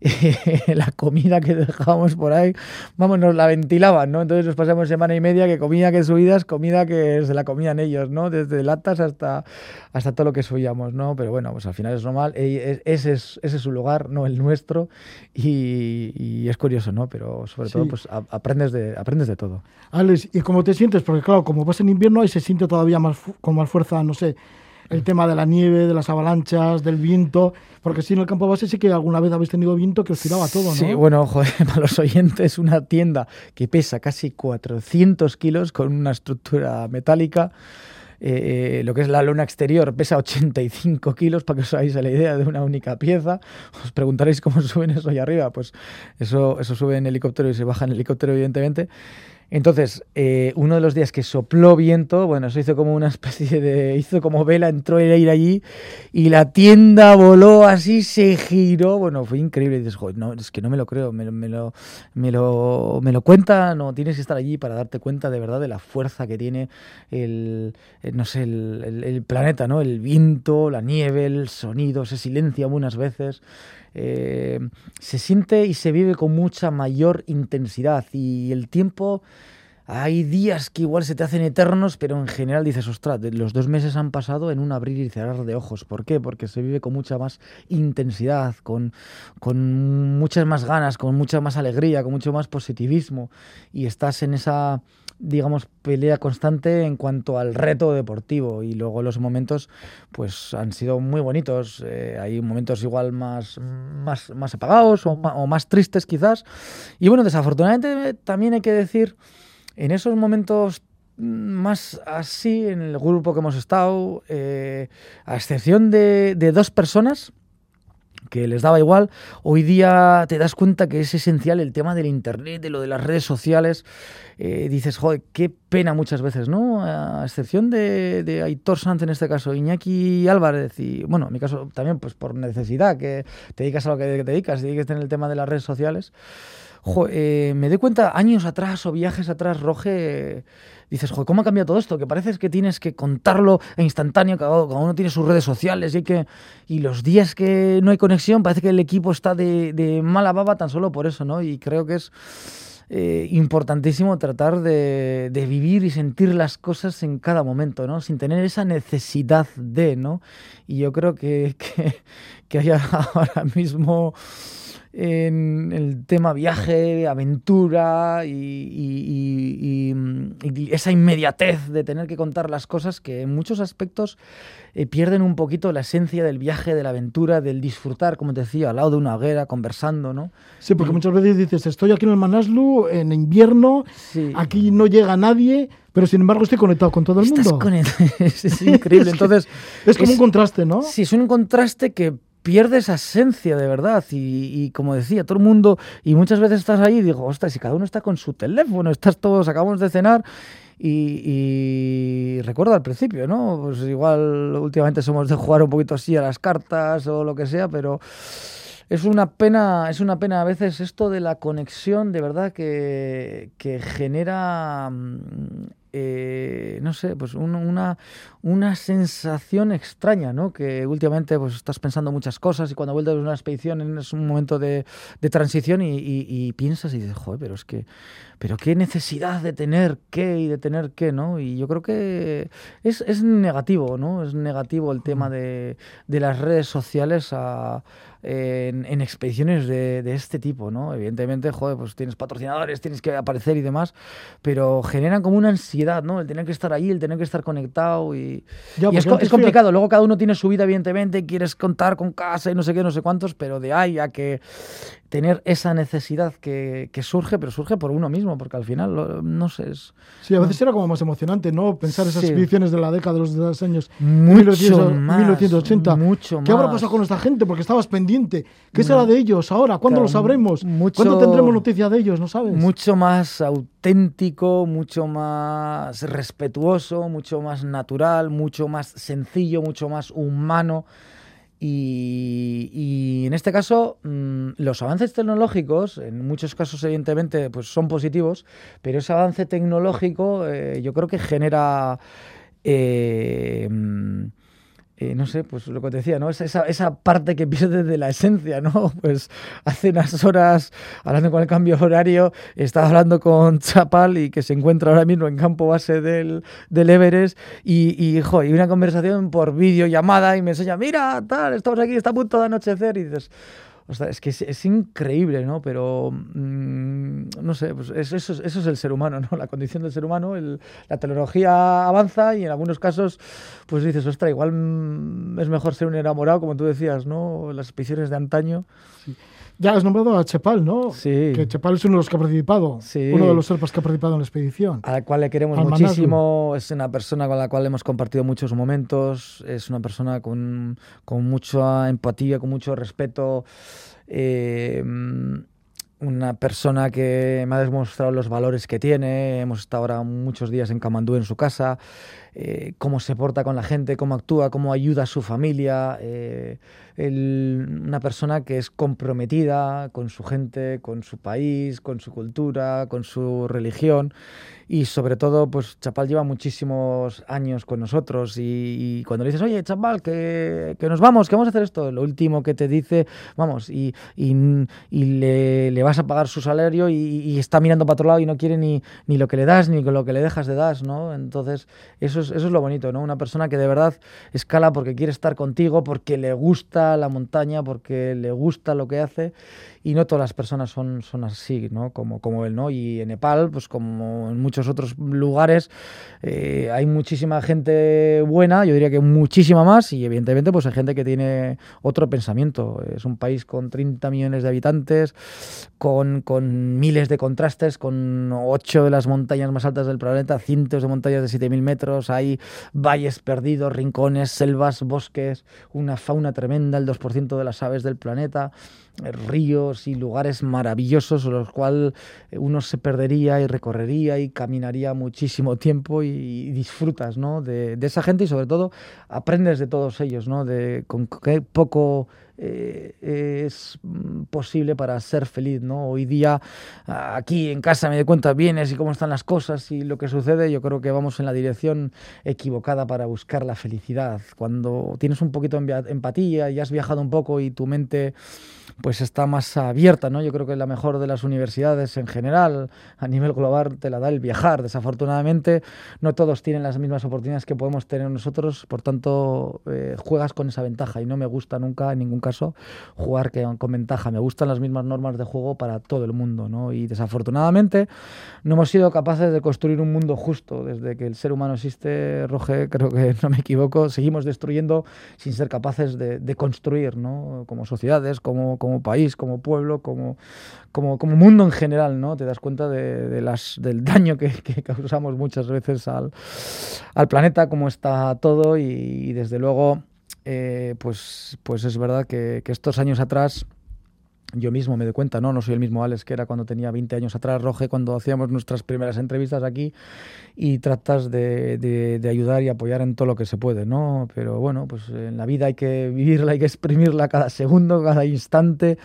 *laughs* la comida que dejábamos por ahí, vamos, nos la ventilaban, ¿no? Entonces nos pasamos semana y media que comida que subidas, comida que se la comían ellos, ¿no? Desde latas hasta, hasta todo lo que subíamos, ¿no? Pero bueno, pues al final es normal, ese es, ese es su lugar, no el nuestro, y, es curioso, ¿no? Pero sobre todo, pues aprendes de, aprendes de todo.
Alex, ¿y cómo te sientes? Porque claro, como vas en invierno, ahí se siente todavía más con más fuerza, no sé, el tema de la nieve, de las avalanchas, del viento, porque si en el campo base sí que alguna vez habéis tenido viento que os tiraba todo, ¿no?
Sí, bueno, joder, *laughs* para los oyentes, una tienda que pesa casi 400 kilos con una estructura metálica. Eh, lo que es la luna exterior pesa 85 kilos, para que os hagáis la idea de una única pieza. Os preguntaréis cómo *laughs* suben eso allá arriba. Pues eso, eso sube en helicóptero y se baja en helicóptero, evidentemente. Entonces, eh, uno de los días que sopló viento, bueno, eso hizo como una *laughs* especie de. hizo como vela, entró el aire allí y la tienda voló así, se giró. Bueno, fue increíble. Y dices, Joder, no, es que no me lo creo, me, me, lo, me, lo, me lo cuenta, no, tienes que estar allí para darte cuenta de verdad de la fuerza que tiene el, no sé, el, el planeta, ¿no? El viento, la nieve, el sonido, se silencia algunas veces. Eh, se siente y se vive con mucha mayor intensidad y el tiempo hay días que igual se te hacen eternos, pero en general dices, ostras, los dos meses han pasado en un abrir y cerrar de ojos. ¿Por qué? Porque se vive con mucha más intensidad, con, con muchas más ganas, con mucha más alegría, con mucho más positivismo y estás en esa digamos, pelea constante en cuanto al reto deportivo y luego los momentos pues han sido muy bonitos. Eh, hay momentos igual más, más, más apagados o, o, más tristes quizás. Y bueno, desafortunadamente también hay que decir, en esos momentos más así, en el grupo que hemos estado, eh, a excepción de, de dos personas, que les daba igual, hoy día te das cuenta que es esencial el tema del Internet, de lo de las redes sociales. Eh, dices, joder, qué pena muchas veces, ¿no? A excepción de, de Aitor Sanz en este caso, Iñaki Álvarez y, bueno, en mi caso también pues por necesidad, que te dedicas a lo que te dedicas, dedicas en el tema de las redes sociales. Eh, me doy cuenta años atrás o viajes atrás, Roge, dices, ¿cómo ha cambiado todo esto? Que parece que tienes que contarlo instantáneo, cada, uno tiene sus redes sociales y, que, y los días que no hay conexión parece que el equipo está de, de mala baba tan solo por eso, ¿no? Y creo que es eh, importantísimo tratar de, vivir y sentir las cosas en cada momento, ¿no? Sin tener esa necesidad de, ¿no? Y yo creo que, que hay *laughs* ahora mismo en el tema viaje, aventura y, y, y, y, esa inmediatez de tener que contar las cosas que en muchos aspectos eh, pierden un poquito la esencia del viaje, de la aventura, del disfrutar, como te decía, al lado de una hoguera, conversando, ¿no?
Sí, porque muchas veces dices, estoy aquí en el Manaslu, en invierno, sí. aquí no llega nadie, pero sin embargo estoy conectado con todo el
Estás
mundo. *laughs*
es, *laughs* es, increíble. Entonces,
es como un contraste, ¿no?
Sí, es un contraste que pierde esa esencia de verdad y, y, como decía todo el mundo y muchas veces estás ahí y digo ostras si cada uno está con su teléfono estás todos acabamos de cenar y, y, recuerdo al principio no pues igual últimamente somos de jugar un poquito así a las cartas o lo que sea pero es una pena es una pena a veces esto de la conexión de verdad que, que genera eh, no sé, pues un, una, una sensación extraña, ¿no? Que últimamente pues estás pensando muchas cosas y cuando vuelves de una expedición es un momento de, de transición y, y, y, piensas y dices, joder, pero es que, pero qué necesidad de tener qué y de tener qué, ¿no? Y yo creo que es, es negativo, ¿no? Es negativo el tema de, de las redes sociales a, en, en, expediciones de, de, este tipo, ¿no? Evidentemente, joder, pues tienes patrocinadores, tienes que aparecer y demás, pero generan como una ansiedad, ¿no? El tener que estar ahí, el tener que estar conectado y, ya, y es, es, complicado. Luego cada uno tiene su vida, evidentemente, quieres contar con casa y no sé qué, no sé cuántos, pero de ahí a que tener esa necesidad que, que, surge, pero surge por uno mismo, porque al final, no sé. Es,
sí, a veces no. era como más emocionante, ¿no? Pensar esas
Sí.
expediciones de la década de los, de los años
Mucho
1900,
más,
1980.
mucho
¿Qué habrá
más.
pasado con esta gente? Porque estabas pendiente. ¿Qué
No.
será de ellos ahora? ¿Cuándo
Claro,
lo sabremos?
mucho-
¿Cuándo tendremos noticia de ellos? ¿No sabes?
mucho más auténtico, mucho más respetuoso, mucho más natural, mucho más sencillo, mucho más humano. Y, y en este caso, mmm, los avances tecnológicos, en muchos casos evidentemente, pues son positivos, pero ese avance tecnológico eh, yo creo que genera... Eh, mm, eh, no sé, pues lo que te decía, ¿no? Esa, esa, parte que pierde de la esencia, ¿no? *laughs* Pues hace unas horas, hablando con el cambio horario, estaba hablando con Chapal y que se encuentra ahora mismo en campo base del, del Everest y, y, jo, y una conversación por videollamada y me enseña, mira, tal, estamos aquí, está a punto de anochecer y dices... Es que es, es, increíble, ¿no? Pero, mmm, no sé, pues eso, eso, eso, es el ser humano, ¿no? La condición del ser humano, el, la tecnología avanza y en algunos casos, pues dices, ostras, igual mm, es mejor ser un enamorado, como tú decías, ¿no? Las expediciones de antaño.
Sí. Ya has nombrado a Chepal, ¿no?
Sí.
Que Chepal es uno de los que ha participado.
Sí.
Uno de los serpas que ha participado en la expedición.
A la cual le queremos Al muchísimo. Manaslu. Es una persona con la cual hemos compartido muchos momentos. Es una persona con, con mucha empatía, con mucho respeto. Eh, una persona que me ha demostrado los valores que tiene. Hemos estado ahora muchos días en Camandú, en su casa. Eh, cómo se porta con la gente, cómo actúa, cómo ayuda a su familia. Eh, una persona que es comprometida con su gente, con su país, con su cultura, con su religión y sobre todo, pues Chapal lleva muchísimos años con nosotros y, cuando le dices, oye, Chapal, que, que, nos vamos, que vamos a hacer esto, lo último que te dice, vamos, y, y, le, le, vas a pagar su salario y, está mirando para otro lado y no quiere ni, ni lo que le das ni lo que le dejas de dar, ¿no? Entonces, eso es, eso es lo bonito, ¿no? Una persona que de verdad escala porque quiere estar contigo, porque le gusta la montaña, porque le gusta lo que hace y no todas las personas son, son así, ¿no? Como, como él, ¿no? Y en Nepal, pues como en muchos otros lugares, eh, hay muchísima gente buena, yo diría que muchísima más, y evidentemente pues hay gente que tiene otro pensamiento. Es un país con 30 millones de habitantes, con, con miles de contrastes, con ocho de las montañas más altas del planeta, cientos de montañas de 7.000 metros, hay valles perdidos, rincones, selvas, bosques, una fauna tremenda, el 2% de las aves del planeta ríos y lugares maravillosos los cuales uno se perdería y recorrería y caminaría muchísimo tiempo y, disfrutas ¿no? de, de, esa gente y sobre todo aprendes de todos ellos, ¿no? de con qué poco eh, es posible para ser feliz, ¿no? Hoy día aquí en casa me doy cuenta vienes y cómo están las cosas y lo que sucede, yo creo que vamos en la dirección equivocada para buscar la felicidad. Cuando tienes un poquito de empatía y has viajado un poco y tu mente pues está más abierta, ¿no? Yo creo que la mejor de las universidades en general, a nivel global, te la da el viajar. Desafortunadamente, no todos tienen las mismas oportunidades que podemos tener nosotros, por tanto, eh, juegas con esa ventaja y no me gusta nunca en ningún caso jugar que, con ventaja. Me gustan las mismas normas de juego para todo el mundo, ¿no? Y desafortunadamente no hemos sido capaces de construir un mundo justo. Desde que el ser humano existe, Roge, creo que *laughs* no me equivoco, seguimos destruyendo sin ser capaces de, construir, ¿no? Como sociedades, como, país, como pueblo, como, mundo en general, ¿no? Te das cuenta de, del daño que, *laughs* causamos muchas veces al, al planeta, cómo está todo y desde luego eh, pues, pues es verdad que, estos años atrás yo mismo me doy cuenta, ¿no? No soy el mismo Alex que era cuando tenía 20 años atrás, Roge, cuando hacíamos nuestras primeras entrevistas aquí y tratas de, de, ayudar y apoyar en todo lo que se puede, ¿no? Pero bueno, pues en la vida hay que vivirla, hay que exprimirla cada segundo, cada instante.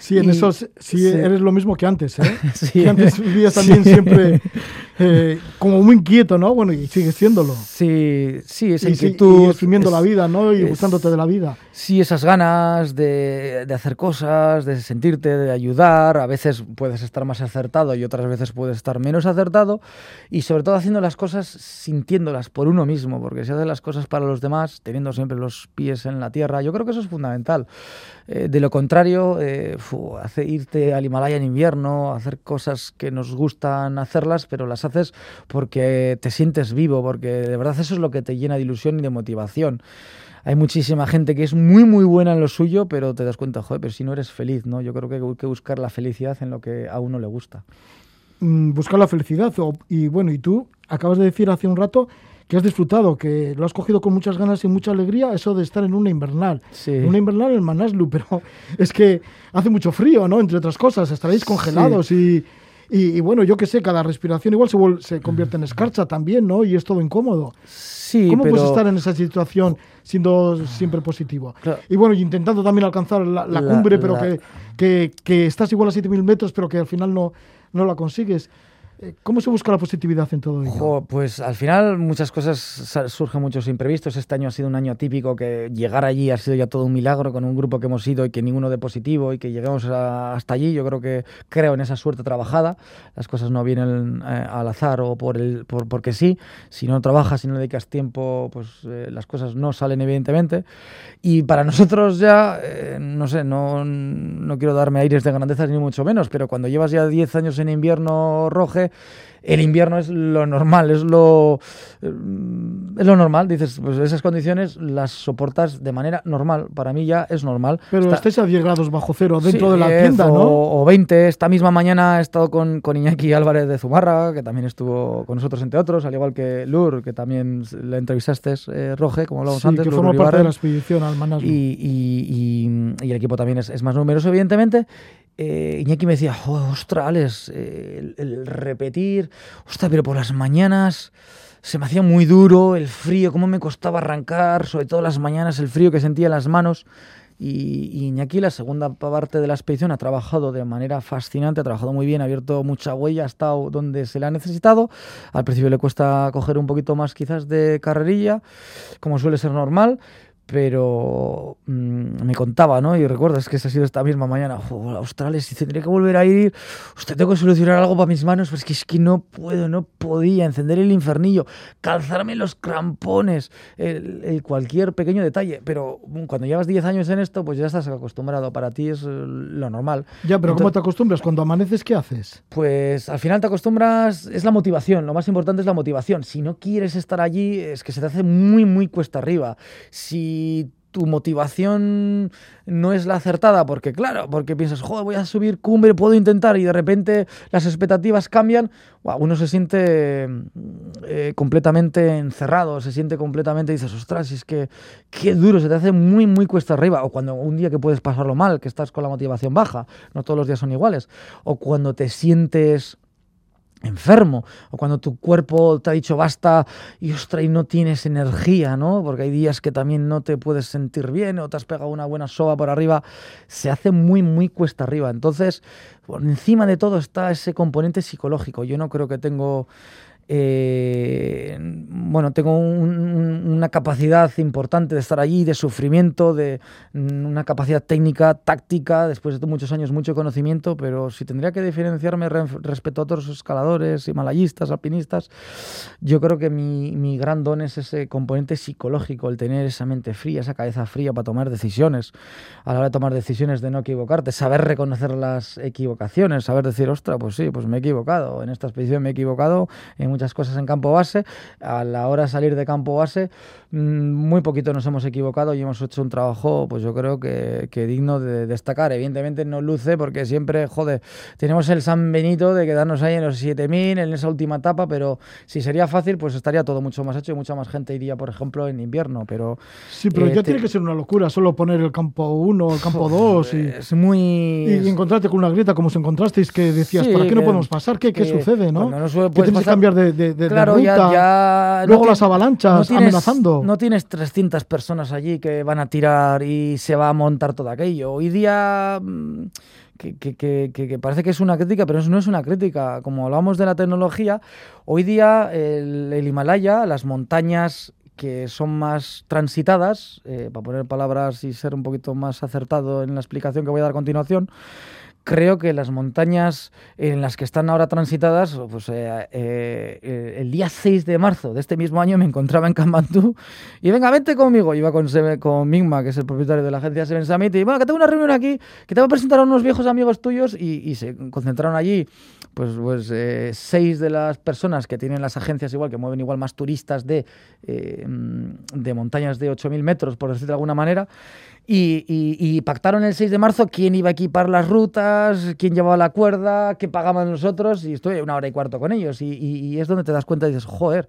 Sí, en eso sí, eres lo mismo que antes, ¿eh? *laughs* sí. Que antes vivías también siempre eh, como muy inquieto, ¿no? Bueno, y sigues siéndolo.
Sí, sí, esa
inquietud. Y, exprimiendo la vida, ¿no? Y gustándote de la vida.
Sí, esas ganas de, de, hacer cosas, de sentirte, de ayudar. A veces puedes estar más acertado y otras veces puedes estar menos acertado. Y sobre todo haciendo las cosas sintiéndolas por uno mismo, porque si haces las cosas para los demás, teniendo siempre los pies en la tierra, yo creo que eso es fundamental. Eh, de lo contrario, eh, irte al Himalaya en invierno, hacer cosas que nos gustan hacerlas, pero las haces porque te sientes vivo, porque de verdad eso es lo que te llena de ilusión y de motivación. Hay muchísima gente que es muy, muy buena en lo suyo, pero te das cuenta, joder, pero si no eres feliz, ¿no? Yo creo que hay que buscar la felicidad en lo que a uno le gusta.
Mm, buscar la felicidad. y bueno, y tú acabas de decir hace un rato que has disfrutado, que lo has cogido con muchas ganas y mucha alegría, eso de estar en una invernal. Sí. Una invernal en Manaslu, *laughs* pero es que hace mucho frío, ¿no? Entre otras cosas, estaréis congelados y, y, bueno, yo qué sé, cada respiración igual se, se convierte en escarcha también, ¿no? Y es todo incómodo.
Sí,
¿Cómo puedes estar en esa situación siendo siempre positivo? Y bueno, intentando también alcanzar la, cumbre, pero que, que, que, estás igual a 7.000 metros, pero que al final no, no la consigues. Eh, ¿Cómo se busca la positividad en todo ello?
pues al final muchas cosas surgen muchos imprevistos. Este año ha sido un año típico que llegar allí ha sido ya todo un milagro con un grupo que hemos ido y que ninguno de positivo y que llegamos hasta allí. Yo creo que creo en esa suerte trabajada. Las cosas no vienen eh, al azar o por el por, porque sí. Si no trabajas, si no dedicas tiempo, pues eh, las cosas no salen evidentemente. Y para nosotros ya, no sé, no, no quiero darme aires de grandeza ni mucho menos, pero cuando llevas ya 10 años en invierno roje, el invierno es lo normal, es lo, es lo normal. Dices, pues esas condiciones las soportas de manera normal. Para mí ya es normal.
Pero estáis a 10 grados bajo cero dentro de la tienda, ¿no?
O, 20. Esta misma mañana he estado con, con, Iñaki Álvarez de Zumarra, que también estuvo con nosotros, entre otros, al igual que Lur, que también le entrevistaste, eh, Roge, como hablábamos antes.
que forma parte de la expedición al
y, y, y, el equipo también es, es más numeroso, evidentemente eh, Iñaki me decía, ostras, Alex, eh, el, repetir, ostras, pero por las mañanas se me hacía muy duro, el frío, cómo me costaba arrancar, sobre todo las mañanas, el frío que sentía en las manos. Y, y Iñaki, la segunda parte de la expedición, ha trabajado de manera fascinante, ha trabajado muy bien, ha abierto mucha huella, ha estado donde se le ha necesitado. Al principio le cuesta coger un poquito más quizás de carrerilla, como suele ser normal, pero mm, me contaba, ¿no? Y recuerdas que esa ha sido esta misma mañana, "Jo, Australia, si tendría que volver a ir, usted tengo que solucionar algo para mis manos, pues que es que no puedo, no podía encender el infernillo, calzarme los crampones, el, el cualquier pequeño detalle, pero mm, cuando llevas 10 años en esto, pues ya estás acostumbrado, para ti es eh, lo normal.
Ya, pero ¿cómo
Entonces-
te acostumbras? Cuando amaneces, ¿qué haces?
Pues al final te acostumbras, es la motivación, lo más importante es la motivación. Si no quieres estar allí, es que se te hace muy, muy cuesta arriba. Si tu motivación no es la acertada, porque claro, porque piensas, joder, voy a subir cumbre, puedo intentar, y de repente las expectativas cambian, uno se siente mm, eh, completamente encerrado, se siente completamente, dices, ostras, es que qué duro, se te hace muy, muy cuesta arriba. O cuando un día que puedes pasarlo mal, que estás con la motivación baja, no todos los días son iguales. O cuando te sientes enfermo o cuando tu cuerpo te ha dicho basta y ostras y no tienes energía, ¿no? Porque hay días que también no te puedes sentir bien o te has pegado una buena soba por arriba, se hace muy muy cuesta arriba. Entonces, por encima de todo está ese componente psicológico. Yo no creo que tengo eh, bueno, tengo un- un- una capacidad importante de estar allí, de sufrimiento, de mm, una capacidad técnica, táctica, después de muchos años, mucho conocimiento, pero si tendría que diferenciarme re- respecto a otros escaladores, himalayistas, alpinistas, yo creo que mi, mi gran don es ese componente psicológico, el tener esa mente fría, esa cabeza fría para tomar decisiones, a la hora de tomar decisiones de no equivocarte, saber reconocer las equivocaciones, saber decir, ostra, pues sí, pues me he equivocado, en esta expedición me he equivocado, en muchas cosas en campo base, a la hora de salir de campo base, muy poquito nos hemos equivocado y hemos hecho un trabajo, pues yo creo que, que digno de destacar. Evidentemente no luce porque siempre, joder, tenemos el San Benito de quedarnos ahí en los 7000, en esa última etapa, pero si sería fácil, pues estaría todo mucho más hecho y mucha más gente iría, por ejemplo, en invierno, pero
Sí, pero
Eh,
ya
te-
tiene que ser una locura solo poner el campo 1 o el campo 2 y,
es muy...
y, encontrarte con una grieta como os encontrasteis que decías,
Sí,
¿para qué no
que-
podemos pasar? ¿Qué, qué
que
sucede, no?
no
que tienes que
pasar-
cambiar de, de- de- de
Claro,
ruta.
ya, ya
Luego
no
las avalanchas
tienes-
amenazando.
No tienes 300 personas allí que van a tirar y se va a montar todo aquello. Hoy día mm, que, parece que es una crítica, pero eso no es una crítica. Como hablamos de la tecnología, hoy día el, el Himalaya, las montañas que son más transitadas, eh, para poner palabras y ser un poquito más acertado en la explicación que voy a dar a continuación, creo que las montañas en las que están ahora transitadas, pues eh, eh, el día 6 de marzo de este mismo año me encontraba en Kanmandú y venga, vente conmigo. Iba con, con Migma, que es el propietario de la agencia Seven Summit, y bueno, que tengo una reunión aquí, que te voy a presentar a unos viejos amigos tuyos y, y se concentraron allí, pues, pues eh, seis de las personas que tienen las agencias igual, que mueven igual más turistas de, eh, de montañas de 8.000 metros, por decir de alguna manera, y, y- y pactaron el 6 de marzo quién iba a equipar las rutas, quién llevaba la cuerda, qué pagaban nosotros, y estuve una hora y cuarto con ellos. Y, y- es donde te das cuenta y dices, joder,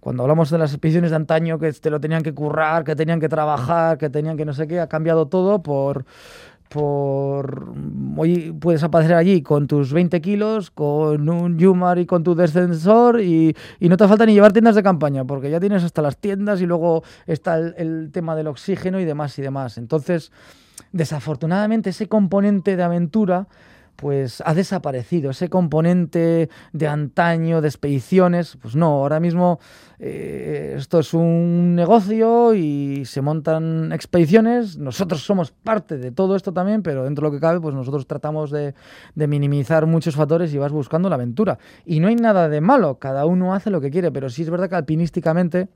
cuando hablamos de las expediciones de antaño, que te lo tenían que currar, que tenían que trabajar, que tenían que no sé qué, ha cambiado todo por... por hoy puedes aparecer allí con tus 20 kilos, con un Yumar y con tu descensor y, y no te falta ni llevar tiendas de campaña, porque ya tienes hasta las tiendas y luego está el, el tema del oxígeno y demás y demás. Entonces, desafortunadamente ese componente de aventura pues ha desaparecido ese componente de antaño, de expediciones, pues no, ahora mismo eh, esto es un negocio y se montan expediciones, nosotros somos parte de todo esto también, pero dentro de lo que cabe, pues nosotros tratamos de, minimizar muchos factores y vas buscando la aventura. Y no hay nada de malo, cada uno hace lo que quiere, pero sí es verdad que alpinísticamente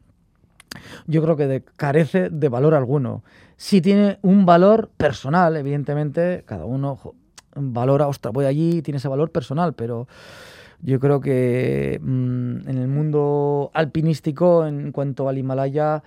yo creo que carece de valor alguno. Sí tiene un valor personal, evidentemente, cada uno valora, ostras, voy allí, tiene ese valor personal, pero yo creo que mm, en el mundo alpinístico, en cuanto al Himalaya,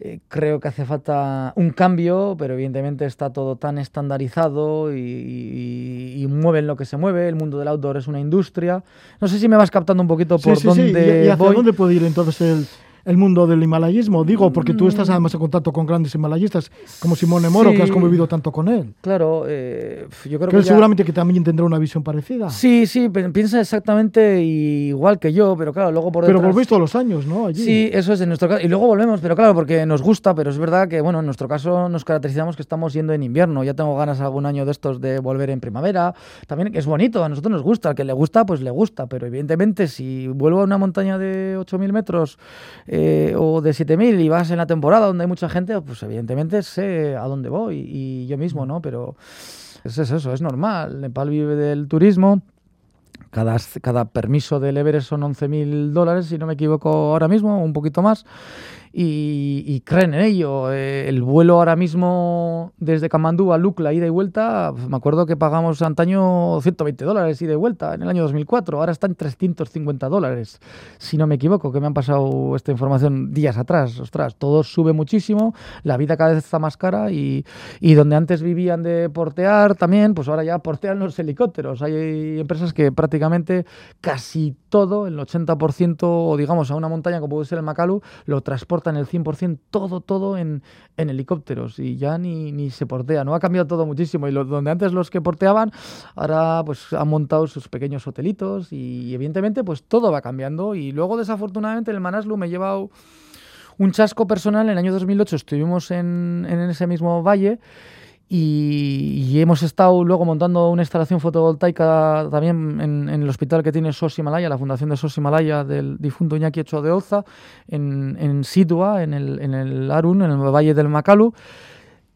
eh, creo que hace falta un cambio, pero evidentemente está todo tan estandarizado y, y- y mueven lo que se mueve. El mundo del outdoor es una industria. No sé si me vas captando un poquito
Sí,
por
sí, sí.
dónde
¿Y, y hacia
voy.
dónde puede ir entonces el, el mundo del himalayismo? Digo, porque tú estás además en contacto con grandes himalayistas, como Simone Moro, que has convivido tanto con él.
Claro, eh, yo creo
Que
que
él
ya-
seguramente que también tendrá una visión parecida.
Sí, sí, piensa exactamente igual que yo, pero claro, luego por
Pero
detrás...
volvéis todos los años, ¿no? Allí.
Sí, eso es en nuestro caso. Y luego volvemos, pero claro, porque nos gusta, pero es verdad que, bueno, en nuestro caso nos caracterizamos que estamos yendo en invierno. Ya tengo ganas algún año de estos de volver en primavera. También es bonito, a nosotros nos gusta. Al que le gusta, pues le gusta. Pero evidentemente, si vuelvo a una montaña de 8.000 metros eh, o de 7.000 y vas en la temporada donde hay mucha gente, pues evidentemente sé a dónde voy y yo mismo, ¿no? Pero es eso, es normal. Nepal vive del turismo. Cada, cada permiso del Everest son 11.000 dólares, si no me equivoco ahora mismo, un poquito más. Y, y creen en ello. Eh, el vuelo ahora mismo desde Kamandú a Lukla, ida y vuelta, me acuerdo que pagamos antaño 120 dólares ida y vuelta en el año 2004. Ahora están 350 dólares, si no me equivoco, que me han pasado esta información días atrás. Ostras, todo sube muchísimo, la vida cada vez está más cara y, y donde antes vivían de portear también, pues ahora ya portean los helicópteros. Hay empresas que prácticamente casi todo, el 80% o digamos a una montaña como puede ser el Makalu, lo transportan el 100% todo, todo en, en helicópteros y ya ni, ni se portea. No ha cambiado todo muchísimo y lo- donde antes los que porteaban, ahora pues han montado sus pequeños hotelitos y, evidentemente pues todo va cambiando y luego desafortunadamente en el Manaslu me he llevado un chasco personal. En el año 2008 estuvimos en, en ese mismo valle y, hemos estado luego montando una instalación fotovoltaica también en, el hospital que tiene SOS Himalaya, la fundación de SOS Himalaya del difunto Iñaki Ochoa de Oza, en, en Situa, en el, en el Arun, en el valle del Makalu.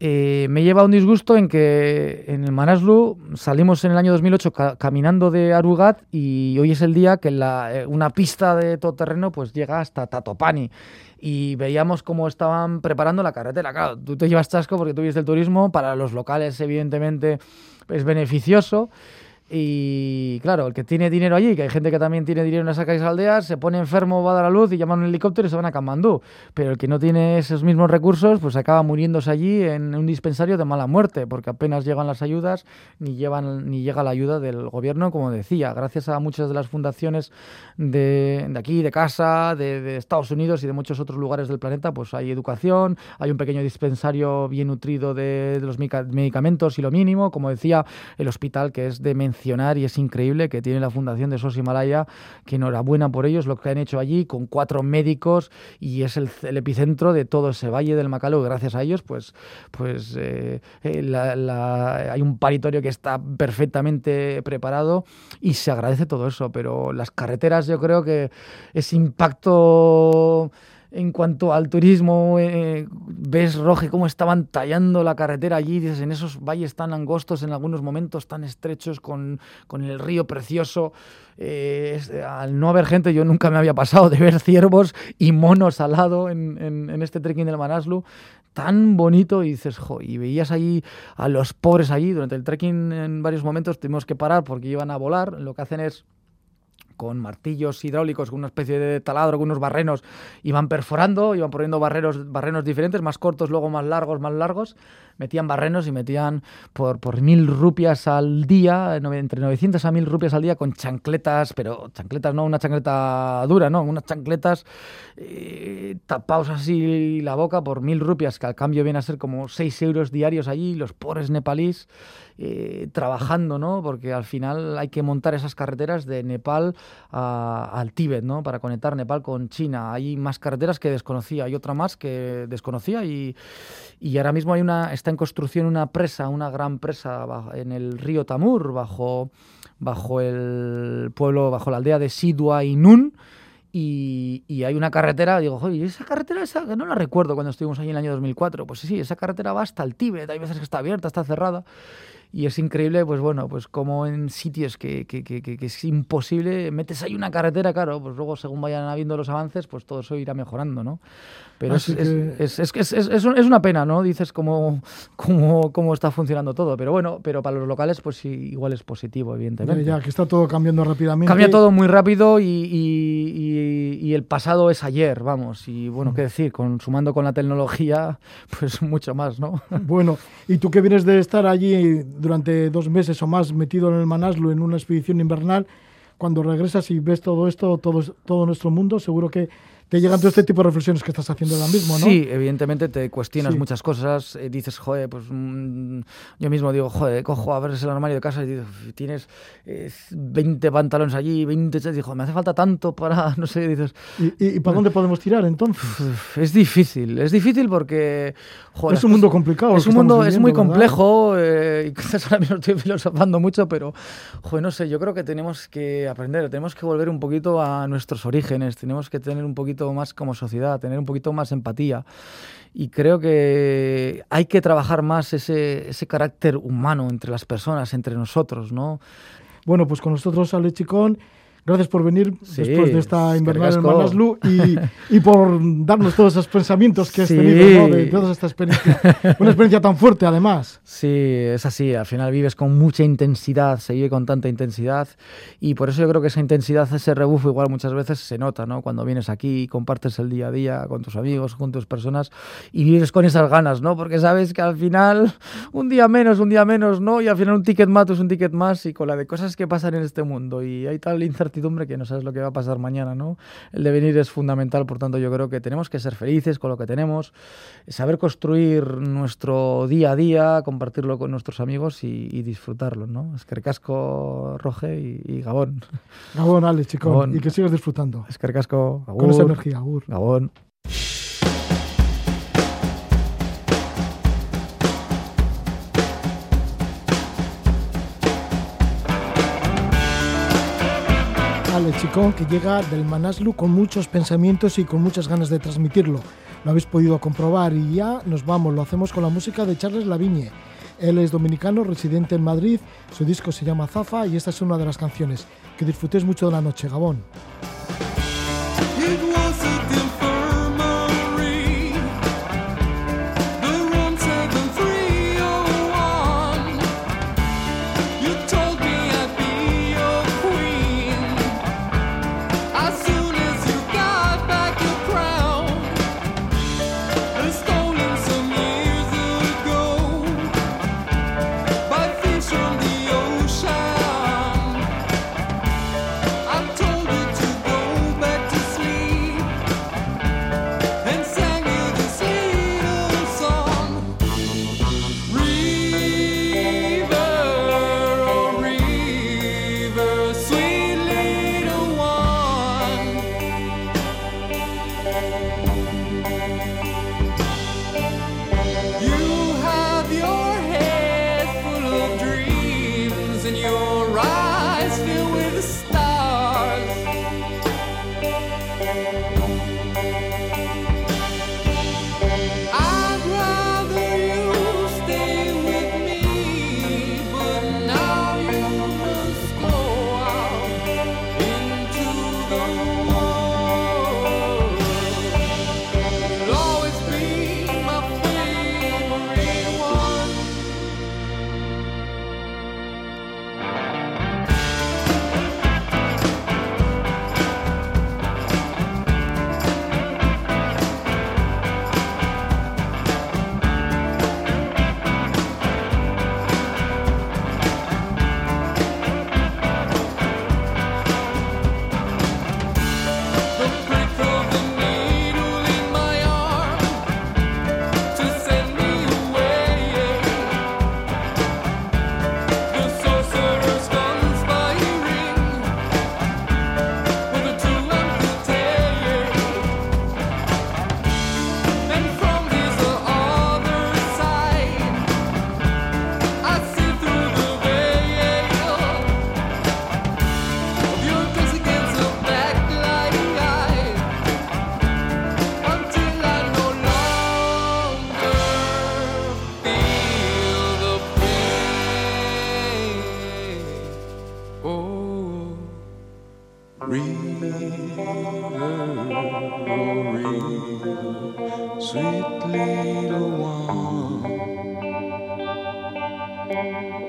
Eh, me lleva un disgusto en que en el Manaslu salimos en el año 2008 ca- caminando de Arugat y hoy es el día que eh, una pista de todoterreno pues llega hasta Tatopani y veíamos cómo estaban preparando la carretera. Claro, tú te llevas chasco porque tú del turismo, para los locales evidentemente es beneficioso. Y claro, el que tiene dinero allí, que hay gente que también tiene dinero en esas calles aldeas, se pone enfermo, va a dar a luz y llaman un helicóptero y se van a Kamandú. Pero el que no tiene esos mismos recursos, pues acaba muriéndose allí en un dispensario de mala muerte, porque apenas llegan las ayudas, ni, llevan, ni llega la ayuda del gobierno, como decía. Gracias a muchas de las fundaciones de, aquí, de casa, de, Estados Unidos y de muchos otros lugares del planeta, pues hay educación, hay un pequeño dispensario bien nutrido de, de los medicamentos y lo mínimo, como decía, el hospital que es de y es increíble que tiene la fundación de SOS Himalaya, que enhorabuena por ellos, lo que han hecho allí con cuatro médicos y es el, epicentro de todo ese valle del Macalo. Gracias a ellos, pues, pues eh, eh, hay un paritorio que está perfectamente preparado y se agradece todo eso, pero las carreteras yo creo que ese impacto en cuanto al turismo, eh, ves, Roge, cómo estaban tallando la carretera allí, dices, en esos valles tan angostos, en algunos momentos tan estrechos, con, con el río precioso. eh, al no haber gente, yo nunca me había pasado de ver ciervos y monos al lado en, en- en este trekking del Manaslu, tan bonito, y dices, jo, y veías allí a los pobres allí, durante el trekking en varios momentos tuvimos que parar porque iban a volar, lo que hacen es con martillos hidráulicos, con una especie de taladro, con unos barrenos, iban perforando, iban poniendo barreros, barrenos diferentes, más cortos, luego más largos, más largos, metían barrenos y metían por, mil rupias al día, entre 900 a mil rupias al día, con chancletas, pero chancletas no una chancleta dura, no, unas chancletas eh, tapados así la boca por mil rupias, que al cambio viene a ser como 6 euros diarios allí, los pobres nepalíes eh, trabajando, ¿no? Porque al final hay que montar esas carreteras de Nepal al Tíbet, ¿no? Para conectar Nepal con China. Hay más carreteras que desconocía, hay otra más que desconocía y, y ahora mismo hay una, está en construcción una presa, una gran presa en el río Tamur, bajo, bajo el pueblo, bajo la aldea de Sidua y Nun. Y, y hay una carretera, digo, oye, esa carretera esa, que no la recuerdo cuando estuvimos allí en el año 2004. Pues sí, esa carretera va hasta el Tíbet, hay veces que está abierta, está cerrada. Y es increíble, pues bueno, pues como en sitios que, que, que, que- es imposible, metes ahí una carretera, claro, pues luego según vayan habiendo los avances, pues todo eso irá mejorando, ¿no? Pero es,
Así
es, es, es, es, es- es un- es una pena, ¿no? Dices cómo, cómo, cómo está funcionando todo, pero bueno, pero para los locales pues sí, igual es positivo, evidentemente.
Ya que está todo cambiando rápidamente.
Cambia todo muy rápido y, y- y- y el pasado es ayer, vamos. Y bueno, qué decir, con, sumando con la tecnología, *laughs* pues mucho más, ¿no?
Bueno, y tú que vienes de estar allí durante dos meses o más metido en el Manaslu en una expedición invernal, cuando regresas y ves todo esto, todo, todo nuestro mundo, seguro que
te llegan todo este tipo de reflexiones que estás haciendo ahora mismo, ¿no?
Sí, evidentemente te cuestionas
Sí.
muchas cosas, eh, dices, joder, pues mm, yo mismo digo, joder, cojo a ver el armario de casa y digo, tienes eh, 20 pantalones allí, 20 chas", digo, me hace falta tanto para, *laughs* no sé, dices,
¿Y, y- y para dónde podemos tirar entonces?
"Uf, es difícil, es difícil porque, joder,
es un mundo complicado.
Es un mundo,
estamos
es muy
viviendo,
complejo eh, y *laughs* quizás ahora mismo estoy filosofando mucho, pero, joder, no sé, yo creo que tenemos que aprender, tenemos que volver un poquito a nuestros orígenes, tenemos que tener un poquito más como sociedad, tener un poquito más empatía. Y creo que hay que trabajar más ese, ese carácter humano entre las personas, entre nosotros, ¿no?
Bueno, pues con nosotros, Ale Chicón, gracias por venir
Sí,
después de esta invernal en. Manaslu y, y por darnos todos esos pensamientos que has
Sí.
tenido, ¿no? De toda esta experiencia. Una experiencia tan fuerte, además.
Sí, es así. Al final vives con mucha intensidad, se vive con tanta intensidad y por eso yo creo que esa intensidad, ese rebufo igual muchas veces se nota, ¿no? Cuando vienes aquí y compartes el día a día con tus amigos, con tus personas y vives con esas ganas, ¿no? Porque sabes que al final un día menos, un día menos, ¿no? Y al final un ticket más es un ticket más y con la de cosas que pasan en este mundo y hay tal incertidumbre que no sabes lo que va a pasar mañana, ¿no? El devenir es fundamental, por tanto yo creo que tenemos que ser felices con lo que tenemos, saber construir nuestro día a día, compartirlo con nuestros amigos y, y disfrutarlo, ¿no? Es que Roge y, y Gabón.
Gabón, Ale Chicón,
Gabón.
y que sigas disfrutando.
Es que
Con esa energía, Agur.
Gabón.
Ale Chicón, que llega del Manaslu con muchos pensamientos y con muchas ganas de transmitirlo. Lo habéis podido comprobar y ya nos vamos, lo hacemos con la música de Charles Lavigne. Él es dominicano, residente en Madrid, su disco se llama Zafa y esta es una de las canciones. Que disfrutéis mucho de la noche, Gabón.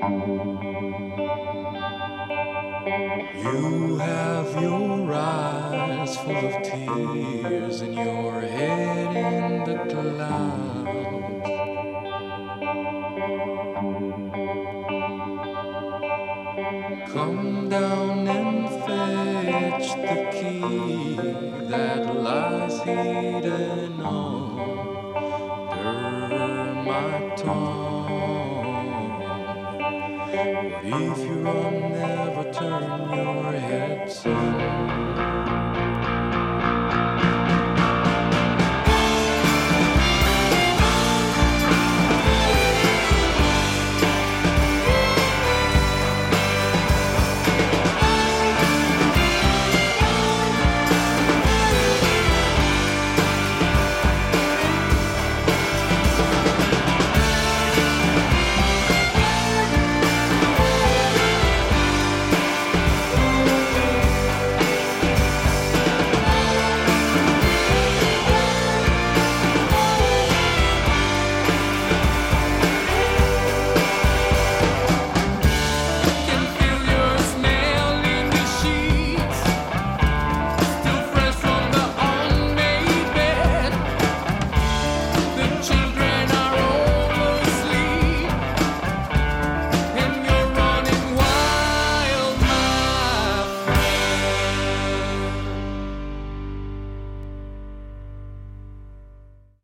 You have your eyes full of tears and your head in the clouds. Come down and fetch the key
that lies hidden under my tongue. If you will never turn your head, son?